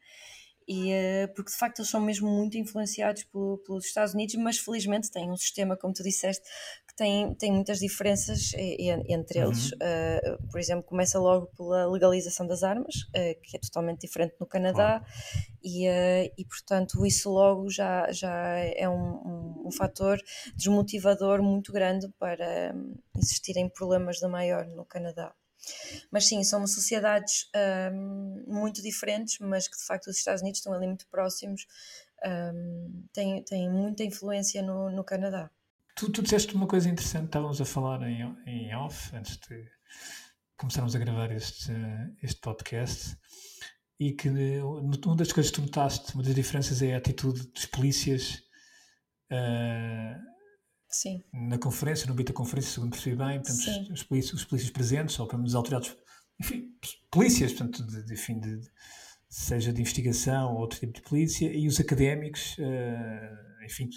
Speaker 3: e, uh, porque de facto eles são mesmo muito influenciados pelo, pelos Estados Unidos, mas felizmente têm um sistema, como tu disseste, que tem, tem muitas diferenças entre eles. Uhum. Uh, por exemplo, começa logo pela legalização das armas, uh, que é totalmente diferente no Canadá, claro. e, e portanto isso logo já, já é um, um, um fator desmotivador muito grande para um, existir em problemas de maior no Canadá. Mas sim, somos sociedades um, muito diferentes, mas que de facto os Estados Unidos estão ali muito próximos, um, têm, têm muita influência no, no Canadá.
Speaker 2: Tu, tu disseste uma coisa interessante, estávamos a falar em, em off, antes de começarmos a gravar este, este podcast, e que uma das coisas que tu notaste, uma das diferenças é a atitude dos polícias. Uh,
Speaker 3: Sim.
Speaker 2: na conferência, no âmbito da conferência, segundo percebi bem, portanto, os, polícias, os polícias presentes, ou pelo menos autoridades, enfim, polícias, portanto, de, de, enfim, de, seja de investigação ou outro tipo de polícia, e os académicos, uh, enfim,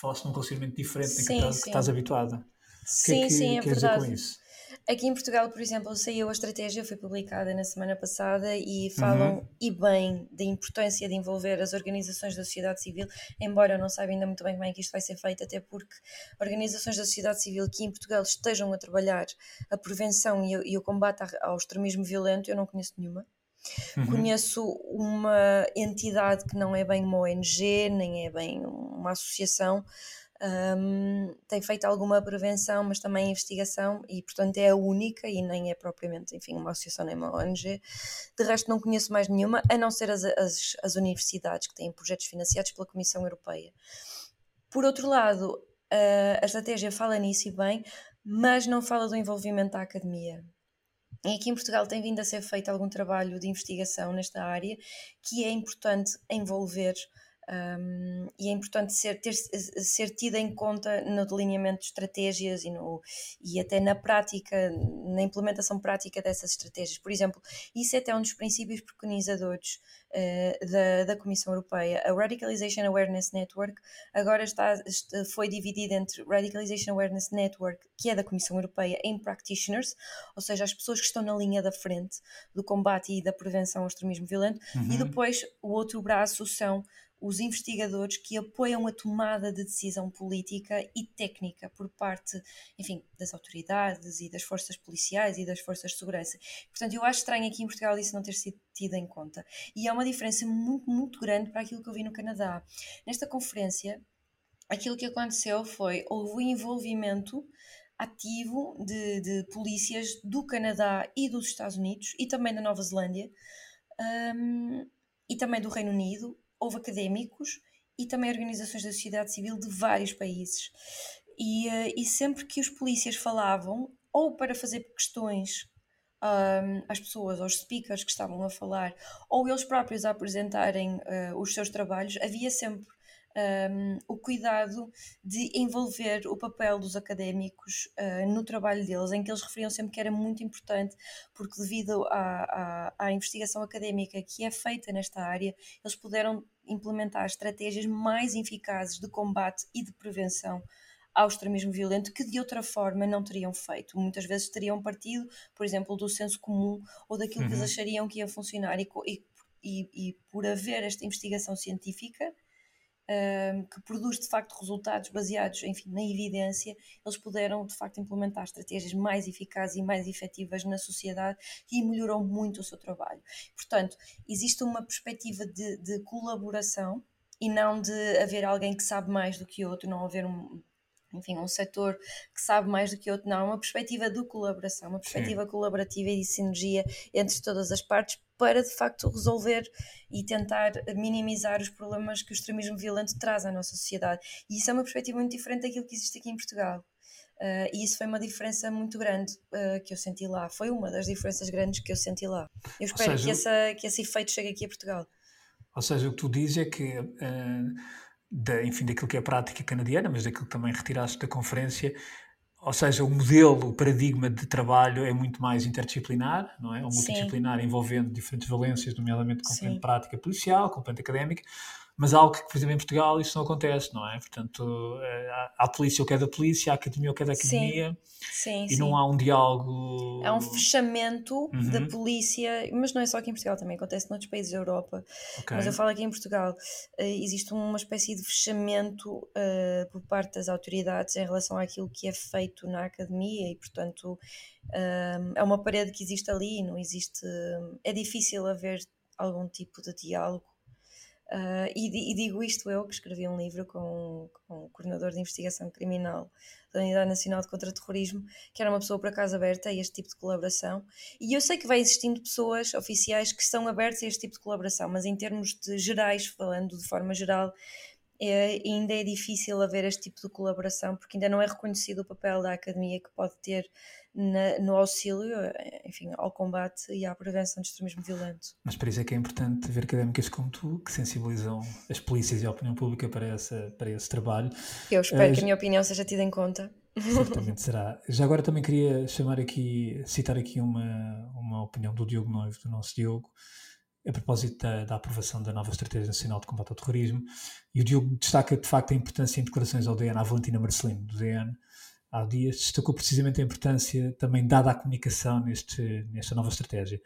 Speaker 2: falaste num procedimento diferente sim, que, estás, que estás habituada.
Speaker 3: Sim, que é que, sim, é verdade. Aqui em Portugal, por exemplo, saiu a estratégia, foi publicada na semana passada e falam uhum. e bem da importância de envolver as organizações da sociedade civil, embora eu não saiba ainda muito bem como é que isto vai ser feito, até porque organizações da sociedade civil que em Portugal estejam a trabalhar a prevenção e, e o combate ao extremismo violento, eu não conheço nenhuma. Uhum. Conheço uma entidade que não é bem uma ONG, nem é bem uma associação, um, tem feito alguma prevenção, mas também investigação, e portanto é a única e nem é propriamente, enfim, uma associação nem uma ONG. De resto, não conheço mais nenhuma, a não ser as, as, as universidades que têm projetos financiados pela Comissão Europeia. Por outro lado, a, estratégia fala nisso e bem, mas não fala do envolvimento da academia. E aqui em Portugal tem vindo a ser feito algum trabalho de investigação nesta área que é importante envolver um, e é importante ser, ter, ser tida em conta no delineamento de estratégias e, no, e até na prática, na implementação prática dessas estratégias. Por exemplo, isso é até um dos princípios preconizadores uh, da, da Comissão Europeia. A Radicalization Awareness Network agora está, foi dividida entre Radicalization Awareness Network, que é da Comissão Europeia, em practitioners, ou seja, as pessoas que estão na linha da frente do combate e da prevenção ao extremismo violento, uhum. e depois o outro braço são os investigadores que apoiam a tomada de decisão política e técnica por parte, enfim, das autoridades e das forças policiais e das forças de segurança. Portanto, eu acho estranho aqui em Portugal isso não ter sido tido em conta. E é uma diferença muito, muito grande para aquilo que eu vi no Canadá. Nesta conferência, aquilo que aconteceu foi, houve o envolvimento ativo de, de polícias do Canadá e dos Estados Unidos e também da Nova Zelândia um, e também do Reino Unido houve académicos e também organizações da sociedade civil de vários países. E, uh, e sempre que os polícias falavam, ou para fazer questões um, às pessoas, aos speakers que estavam a falar, ou eles próprios a apresentarem uh, os seus trabalhos, havia sempre um, o cuidado de envolver o papel dos académicos uh, no trabalho deles, em que eles referiam sempre que era muito importante, porque devido à, à, à investigação académica que é feita nesta área, eles puderam implementar estratégias mais eficazes de combate e de prevenção ao extremismo violento que de outra forma não teriam feito. Muitas vezes teriam partido, por exemplo, do senso comum ou daquilo uhum. que eles uhum. achariam que ia funcionar e, e, e, por haver esta investigação científica que produz de facto resultados baseados enfim, na evidência, eles puderam de facto implementar estratégias mais eficazes e mais efetivas na sociedade e melhorou muito o seu trabalho. Portanto, existe uma perspectiva de, de colaboração e não de haver alguém que sabe mais do que outro, não haver um, enfim, um setor que sabe mais do que outro, não, uma perspectiva de colaboração, uma perspectiva Sim. colaborativa e de sinergia entre todas as partes para de facto resolver e tentar minimizar os problemas que o extremismo violento traz à nossa sociedade. E isso é uma perspectiva muito diferente daquilo que existe aqui em Portugal. Uh, e isso foi uma diferença muito grande uh, que eu senti lá. Foi uma das diferenças grandes que eu senti lá. Eu espero seja, que, essa, que esse efeito chegue aqui a Portugal.
Speaker 2: Ou seja, o que tu dizes é que uh, da, enfim, daquilo que é a prática canadiana, mas daquilo que também retiraste da conferência, ou seja, o modelo, o paradigma de trabalho é muito mais interdisciplinar, não é? Ou multidisciplinar, Sim. envolvendo diferentes valências, nomeadamente componente prática policial, componente académica, mas algo que, por exemplo, em Portugal isso não acontece, não é? Portanto, eh, há a polícia o que é da polícia, há a academia o que é da academia, sim. Sim, e sim. não há um diálogo...
Speaker 3: Há um fechamento uhum. da polícia, mas não é só aqui em Portugal, também acontece noutros países da Europa, okay. mas eu falo aqui em Portugal, uh, existe uma espécie de fechamento uh, por parte das autoridades em relação àquilo que é feito na academia e, portanto, uh, é uma parede que existe ali, não existe... é difícil haver algum tipo de diálogo Uh, e, e, digo isto eu, que escrevi um livro com, com o coordenador de investigação criminal da Unidade Nacional de Contra-Terrorismo, que era uma pessoa por acaso aberta a este tipo de colaboração. E eu sei que vai existindo pessoas oficiais que são abertas a este tipo de colaboração, mas em termos de gerais, falando de forma geral, é, ainda é difícil haver este tipo de colaboração, porque ainda não é reconhecido o papel da academia que pode ter na, no auxílio, eh, enfim, ao combate e à prevenção de extremismo violento.
Speaker 2: Mas para isso é que é importante ver académicas como tu, que sensibilizam as polícias e a opinião pública para, essa, para esse trabalho.
Speaker 3: Eu espero uh, que a minha opinião seja tida em conta.
Speaker 2: Certamente será. Já agora também queria chamar aqui, citar aqui uma, uma opinião do Diogo Noivo, do nosso Diogo, a propósito da, da, aprovação da nova Estratégia Nacional de Combate ao Terrorismo. E o Diogo destaca de facto a importância em declarações ao DN, à Valentina Marcelino, do DN, há dias, destacou precisamente a importância também dada à comunicação neste, nesta nova estratégia.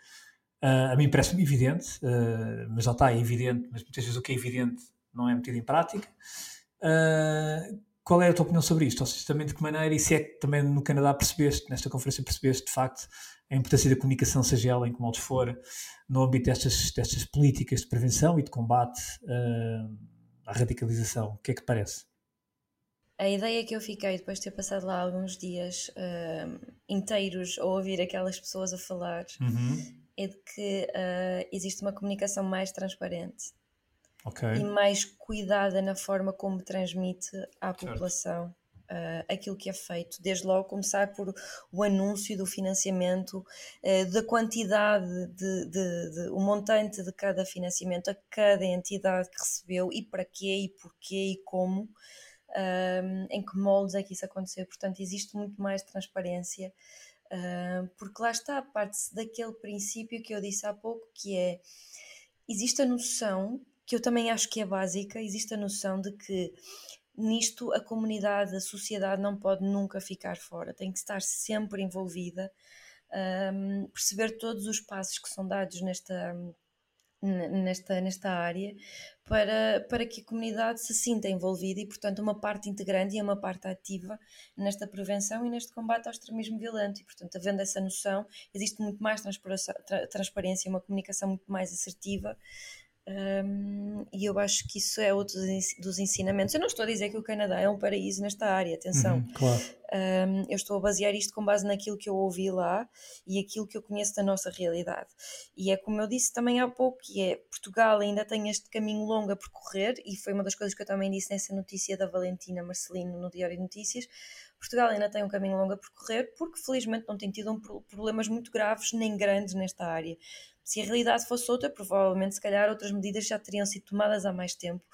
Speaker 2: Uh, a mim parece-me evidente, uh, mas já está, é evidente, mas muitas vezes o que é evidente não é metido em prática. Uh, qual é a tua opinião sobre isto? Ou seja, também de que maneira, e se é que também no Canadá percebeste, nesta conferência percebeste de facto a importância da comunicação, seja ela em que modos for, no âmbito destas, destas políticas de prevenção e de combate à radicalização? O que é que te parece?
Speaker 3: A ideia que eu fiquei depois de ter passado lá alguns dias uh, inteiros a ouvir aquelas pessoas a falar uhum. é de que uh, existe uma comunicação mais transparente okay. e mais cuidada na forma como transmite à população uh, aquilo que é feito. Desde logo começar por o anúncio do financiamento, da quantidade de, de, de, o montante de cada financiamento a cada entidade que recebeu e para quê e porquê e como um, em que moldes é que isso aconteceu. Portanto, existe muito mais transparência, uh, porque lá está, parte-se daquele princípio que eu disse há pouco, que é existe a noção, que eu também acho que é básica, existe a noção de que nisto a comunidade, a sociedade não pode nunca ficar fora, tem que estar sempre envolvida, um, perceber todos os passos que são dados nesta nesta, nesta área para, para que a comunidade se sinta envolvida e, portanto, uma parte integrante e uma parte ativa nesta prevenção e neste combate ao extremismo violento. E, portanto, havendo essa noção, existe muito mais transparência, uma comunicação muito mais assertiva um, e eu acho que isso é outro dos ensinamentos. Eu não estou a dizer que o Canadá é um paraíso nesta área, atenção.
Speaker 2: Uhum, claro.
Speaker 3: um, eu estou a basear isto com base naquilo que eu ouvi lá e aquilo que eu conheço da nossa realidade. E é como eu disse também há pouco, que é Portugal ainda tem este caminho longo a percorrer, e foi uma das coisas que eu também disse nessa notícia da Valentina Marcelino no Diário de Notícias. Portugal ainda tem um caminho longo a percorrer porque felizmente não tem tido um problemas muito graves nem grandes nesta área se a realidade fosse outra, provavelmente, se calhar, outras medidas já teriam sido tomadas há mais tempo.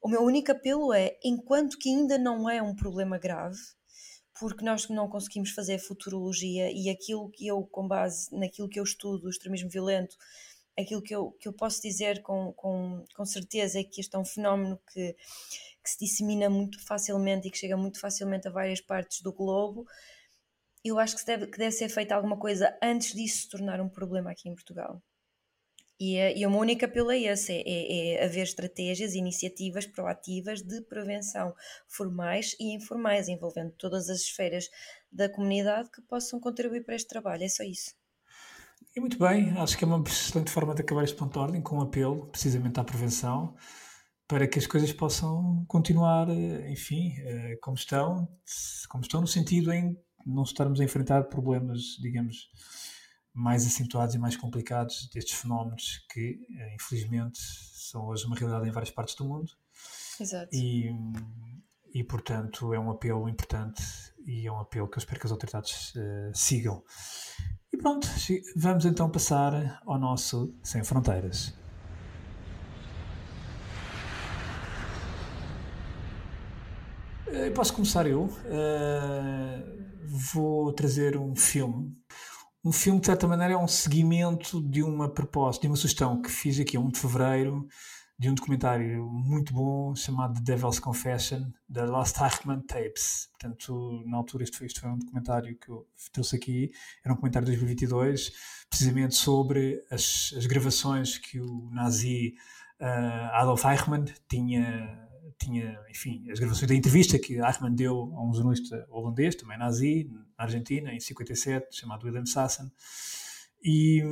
Speaker 3: O meu único apelo é, enquanto que ainda não é um problema grave, porque nós não conseguimos fazer futurologia e aquilo que eu, com base naquilo que eu estudo, o extremismo violento, aquilo que eu, que eu posso dizer com, com, com certeza é que este é um fenómeno que, que se dissemina muito facilmente e que chega muito facilmente a várias partes do globo eu acho que deve, que deve ser feita alguma coisa antes disso se tornar um problema aqui em Portugal. E, a, e o meu único apelo é esse: é, é, é haver estratégias, iniciativas proativas de prevenção, formais e informais, envolvendo todas as esferas da comunidade que possam contribuir para este trabalho. É só isso.
Speaker 2: E muito bem, acho que é uma excelente forma de acabar este ponto de ordem, com um apelo precisamente à prevenção, para que as coisas possam continuar, eh, enfim, eh, como estão, como estão no sentido em não estarmos a enfrentar problemas, digamos, mais acentuados e mais complicados destes fenómenos que, eh, infelizmente, são hoje uma realidade em várias partes do mundo.
Speaker 3: Exato.
Speaker 2: E, e portanto, é um apelo importante e é um apelo que eu espero que as autoridades uh, sigam. E pronto, vamos então passar ao nosso Sem Fronteiras. Uh, posso começar eu. Uh, vou trazer um filme. Um filme, de certa maneira, é um seguimento de uma proposta, de uma sugestão que fiz aqui a 1 de fevereiro, de um documentário muito bom chamado The Devil's Confession, da Lost Eichmann Tapes. Portanto, na altura, isto foi, isto foi um documentário que eu trouxe aqui, era um documentário de 2022, precisamente sobre as, as gravações que o nazi uh, Adolf Eichmann tinha tinha, enfim, as gravações da entrevista que Eichmann deu a um jornalista holandês, também nazi, na Argentina, em 57, chamado William Sassen. E,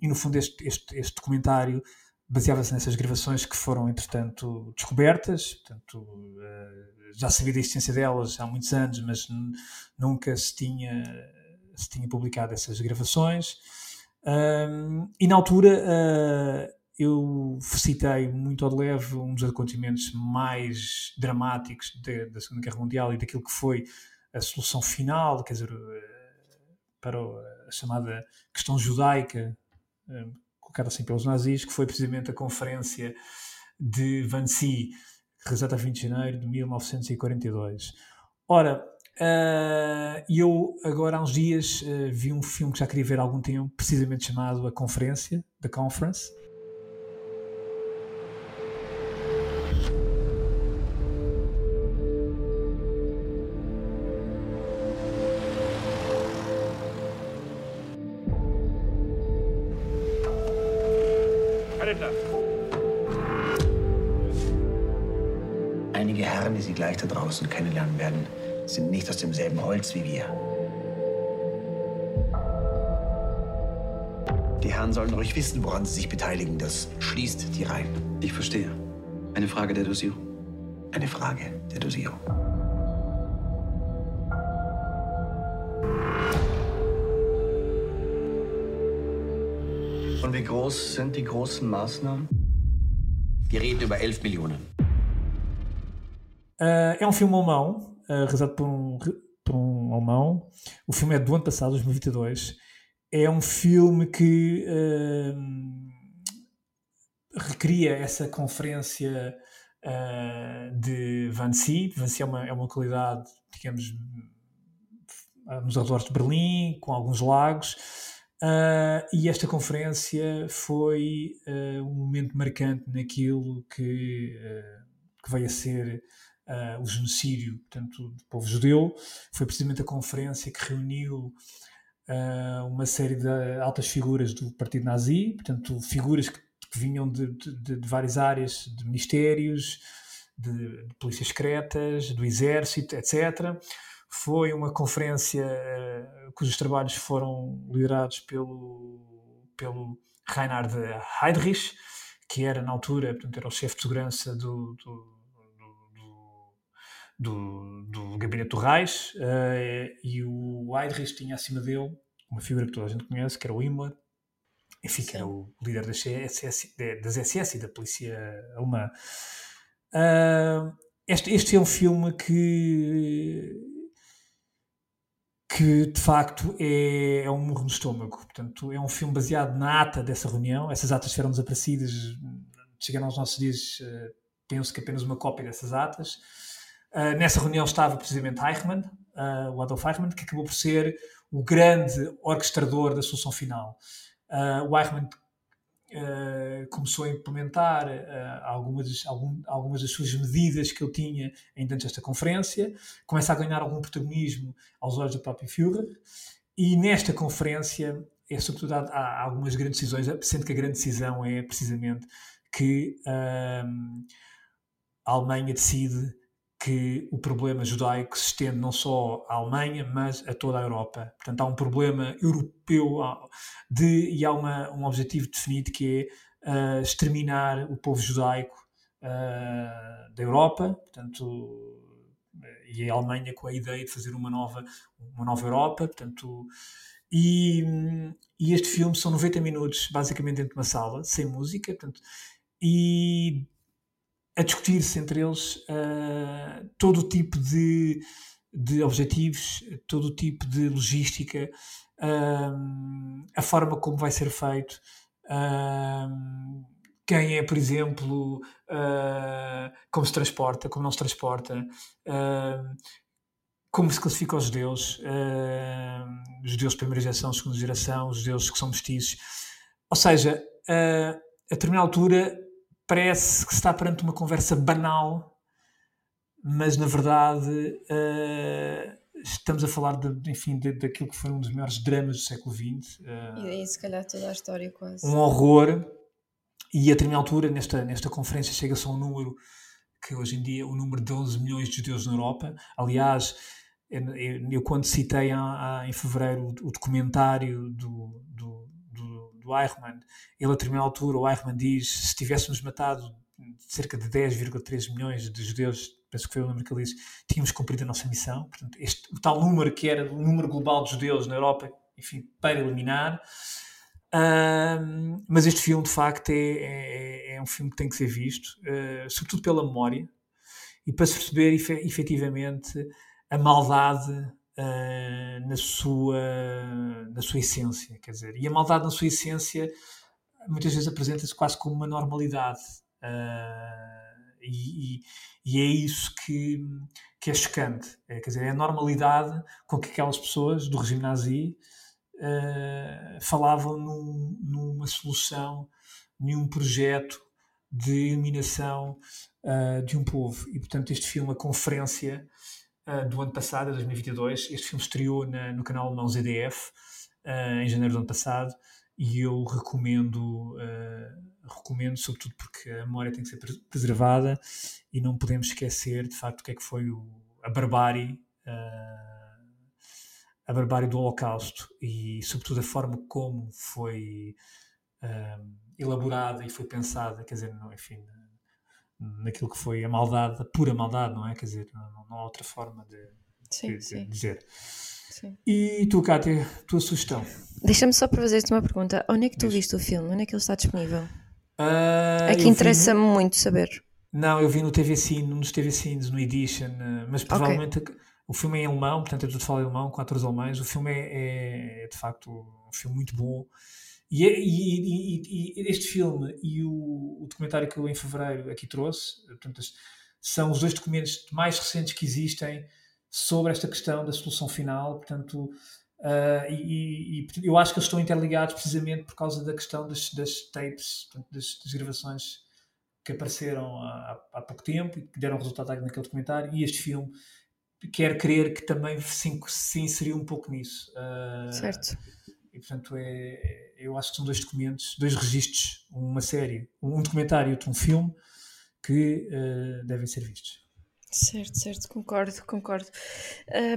Speaker 2: e no fundo, este, este, este documentário baseava-se nessas gravações que foram, entretanto, descobertas. Portanto, eh, já sabia da existência delas há muitos anos, mas nunca se tinha, se tinha publicado essas gravações. Um, e na altura uh, eu citei muito ao leve um dos acontecimentos mais dramáticos de, da Segunda Guerra Mundial e daquilo que foi a solução final, quer dizer, eh, para a chamada questão judaica, eh, colocada assim pelos nazis, que foi precisamente a conferência de Wannsee, realizada a 20 de janeiro de 1942. Ora, uh, eu agora há uns dias vi um filme que já queria ver há algum tempo, precisamente chamado A Conferência, The Conference,
Speaker 5: draußen kennenlernen werden, sind nicht aus demselben Holz wie wir. Die Herren sollen ruhig wissen, woran sie sich beteiligen. Das schließt die Reihen.
Speaker 6: Ich verstehe. Eine Frage der Dosierung.
Speaker 5: Eine Frage der Dosierung.
Speaker 6: Und wie groß sind die großen Maßnahmen?
Speaker 5: Wir reden über 11 Millionen.
Speaker 2: Uh, é um filme alemão, uh, realizado por um, por um alemão. O filme é do ano passado, 2022. É um filme que uh, recria essa conferência de Wannsee. Wannsee é uma, é uma localidade, digamos, nos arredores de Berlim, com alguns lagos. Uh, e esta conferência foi uh, um momento marcante naquilo que, uh, que veio a ser o genocídio portanto, do povo judeu. Foi precisamente a conferência que reuniu uma série de altas figuras do partido nazi, portanto, figuras que, que vinham de, de, de, várias áreas, de ministérios, de, de polícias secretas, do exército, etc foi uma conferência uh, cujos trabalhos foram liderados pelo, pelo Reinhard Heydrich, que era na altura, portanto, era o chefe de segurança do, do, do, do, gabinete do Reich, uh, e o Heydrich tinha acima dele uma figura que toda a gente conhece, que era o Himmler, enfim, que era o líder das SS, das SS e da polícia alemã. Uh, este, este é um filme que que de facto é, é um murro no estômago. Portanto, é um filme baseado na ata dessa reunião. Essas atas foram desaparecidas, chegaram aos nossos dias, uh, penso que apenas uma cópia dessas atas. Uh, nessa reunião estava precisamente Eichmann, uh, o Adolf Eichmann, que acabou por ser o grande orquestrador da solução final. o Eichmann Uh, começou a implementar uh, algumas, algum, algumas das suas medidas que ele tinha ainda antes desta conferência, começa a ganhar algum protagonismo aos olhos do próprio Führer, e nesta conferência é sobretudo há, há algumas grandes decisões, sendo que a grande decisão é precisamente que uh, a Alemanha decide que o problema judaico se estende não só à Alemanha, mas a toda a Europa. Portanto, há um problema europeu de, e há uma, um objetivo definido que é uh, exterminar o povo judaico uh, da Europa, portanto, e a Alemanha com a ideia de fazer uma nova, uma nova Europa, portanto, e, e este filme são 90 minutos basicamente dentro de uma sala, sem música, portanto, e a discutir-se entre eles uh, todo o tipo de, de objetivos, todo o tipo de logística, uh, a forma como vai ser feito, uh, quem é, por exemplo, como se transporta, como não se transporta, como se classifica os judeus, os judeus de primeira geração, segunda geração, os judeus que são mestiços. Ou seja, a determinada altura parece que está perante uma conversa banal, mas na verdade uh, estamos a falar de, enfim, de, daquilo que foi um dos maiores dramas do século XX.
Speaker 3: Uh, e daí, se calhar, toda a história quase.
Speaker 2: Um horror. E a determinada altura, nesta, nesta conferência, chega-se a um número que hoje em dia, o número de 11 milhões de judeus na Europa. Aliás, eu, eu quando citei há, há, em fevereiro o, o documentário do, do do Eichmann, ele a determinada altura, o Eichmann diz, se tivéssemos matado cerca de 10,3 milhões de judeus, penso que foi o número que ele disse, tínhamos cumprido a nossa missão. Portanto, este, o tal número que era o número global de judeus na Europa, enfim, para eliminar. Mas este filme, de facto, é, é, é, um filme que tem que ser visto, uh, sobretudo pela memória, e para se perceber efetivamente a maldade uh, na, sua, na sua essência. Quer dizer, e a maldade na sua essência muitas vezes apresenta-se quase como uma normalidade. Uh, e, e, e, é isso que, que é chocante. É, quer dizer, é a normalidade com que aquelas pessoas do regime nazi uh, falavam num, numa solução, num projeto de eliminação uh, de um povo. E, portanto, este filme, a conferência, uh, do ano passado, 2022. Este filme estreou na, no canal alemão ZDF uh, em janeiro do ano passado e eu recomendo, uh, recomendo sobretudo porque a memória tem que ser preservada e não podemos esquecer de facto o que é que foi o, a barbárie a barbárie do Holocausto e sobretudo a forma como foi elaborada e foi pensada, quer dizer, não, enfim, naquilo que foi a maldade, a pura maldade, não é? Quer dizer, não, não há outra forma de, sim, de, de dizer. Sim. E tu, Kátia, tua sugestão?
Speaker 3: Deixa-me só para fazer-te uma pergunta. Onde é que tu Deixa. viste o filme? Onde é que ele está disponível? Uh, é que interessa-me no... muito saber.
Speaker 2: Não, eu vi no TV Cine, nos TV Cines, no Edition, mas provavelmente okay. o filme é em alemão, portanto é tudo fala alemão, com atores alemães. O filme é, é, de facto um filme muito bom. E, e, e, e este filme e o, o, documentário que eu em fevereiro aqui trouxe, portanto, são os dois documentos mais recentes que existem sobre esta questão da solução final, portanto, uh, e, eu acho que eles estão interligados precisamente por causa da questão das, das tapes, portanto, das, das, gravações que apareceram há, há, pouco tempo e que deram resultado naquele documentário, e este filme quer crer que também se, se inseriu um pouco nisso.
Speaker 3: Uh, certo.
Speaker 2: E portanto, é, eu acho que são dois documentos, dois registros, uma série, um documentário e outro um filme, que uh, devem ser vistos.
Speaker 3: Certo, certo, concordo, concordo.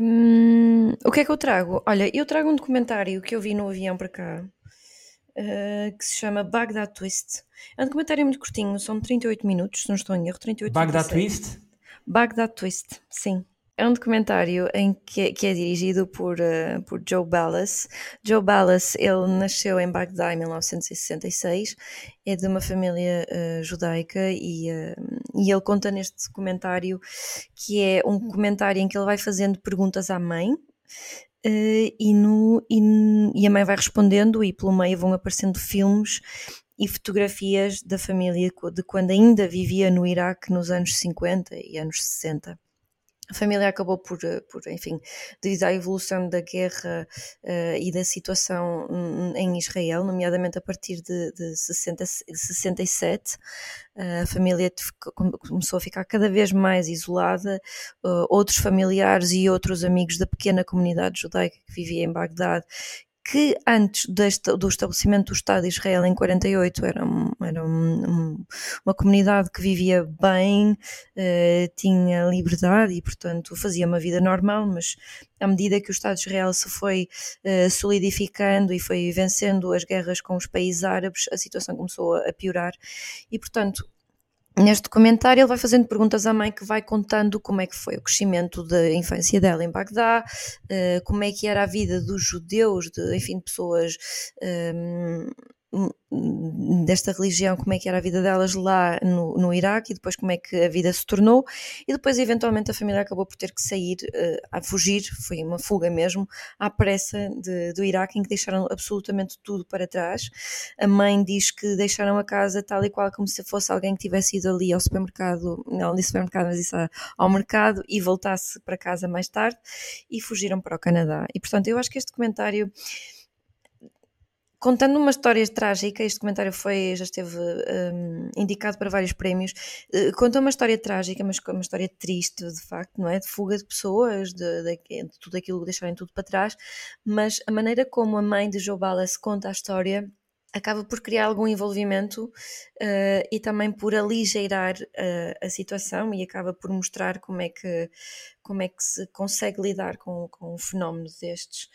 Speaker 3: Um, o que é que eu trago? Olha, eu trago um documentário que eu vi no avião para cá, uh, que se chama Baghdad Twist. É um documentário muito curtinho, são 38 minutos, se não estou em erro, 38
Speaker 2: Baghdad Twist?
Speaker 3: Baghdad Twist, sim. É um documentário em que, é, que é dirigido por, uh, por Joe Ballas. Joe Ballas, ele nasceu em Bagdá em 1966, é de uma família uh, judaica e, uh, e ele conta neste documentário que é um comentário em que ele vai fazendo perguntas à mãe, e, no, e, e, a mãe vai respondendo, e pelo meio vão aparecendo filmes e fotografias da família de quando ainda vivia no Iraque nos anos 50 e anos 60 a família acabou por, eh, por enfim, devido à evolução da guerra uh, e da situação em Israel, nomeadamente a partir de, de 60, 67, uh, a família começou a ficar cada vez mais isolada, uh, outros familiares e outros amigos da pequena comunidade judaica que vivia em Bagdade que antes deste, do estabelecimento do Estado de Israel em 48 era, um, era um, uma comunidade que vivia bem, uh, tinha liberdade e, portanto, fazia uma vida normal, mas à medida que o Estado de Israel se foi uh, solidificando e foi vencendo as guerras com os países árabes, a situação começou a piorar e, portanto, Neste documentário ele vai fazendo perguntas à mãe que vai contando como é que foi o crescimento da infância dela em Bagdá, uh, como é que era a vida dos judeus, de, enfim, de pessoas um, ehm, desta religião, como é que era a vida delas lá no, no Iraque e depois como é que a vida se tornou. E depois eventualmente a família acabou por ter que sair uh, a fugir, foi uma fuga mesmo à pressa de, do Iraque em que deixaram absolutamente tudo para trás. A mãe diz que deixaram a casa tal e qual como se fosse alguém que tivesse ido ali ao supermercado, não disse supermercado mas disse ao mercado e voltasse para casa mais tarde e fugiram para o Canadá. E portanto eu acho que este comentário contando uma história trágica, este comentário foi, já esteve um, indicado para vários prémios, uh, conta uma história trágica, mas uma história triste, de facto, não é? De fuga de pessoas, de, de, de tudo aquilo, deixarem tudo para trás, mas a maneira como a mãe de Joe Ballas conta a história acaba por criar algum envolvimento uh, e também por aligeirar uh, a situação e acaba por mostrar como é que, como é que se consegue lidar com, com um fenómeno destes.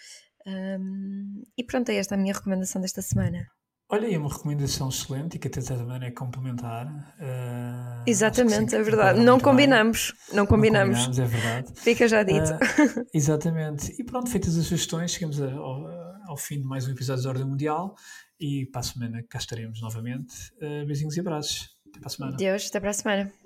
Speaker 3: Um, e pronto, é esta a minha recomendação desta semana.
Speaker 2: Olha, é uma recomendação excelente e que até também é complementar. Uh,
Speaker 3: exatamente, sim, é verdade. Não combinamos, não combinamos.
Speaker 2: Não combinamos, é verdade.
Speaker 3: Fica já dito.
Speaker 2: Uh, exatamente. E pronto, feitas as sugestões, chegamos ao, ao, fim de mais um episódio de Ordem Mundial e para a semana cá estaremos novamente. Uh, beijinhos e abraços. Até para a semana.
Speaker 3: Deus, até para a semana.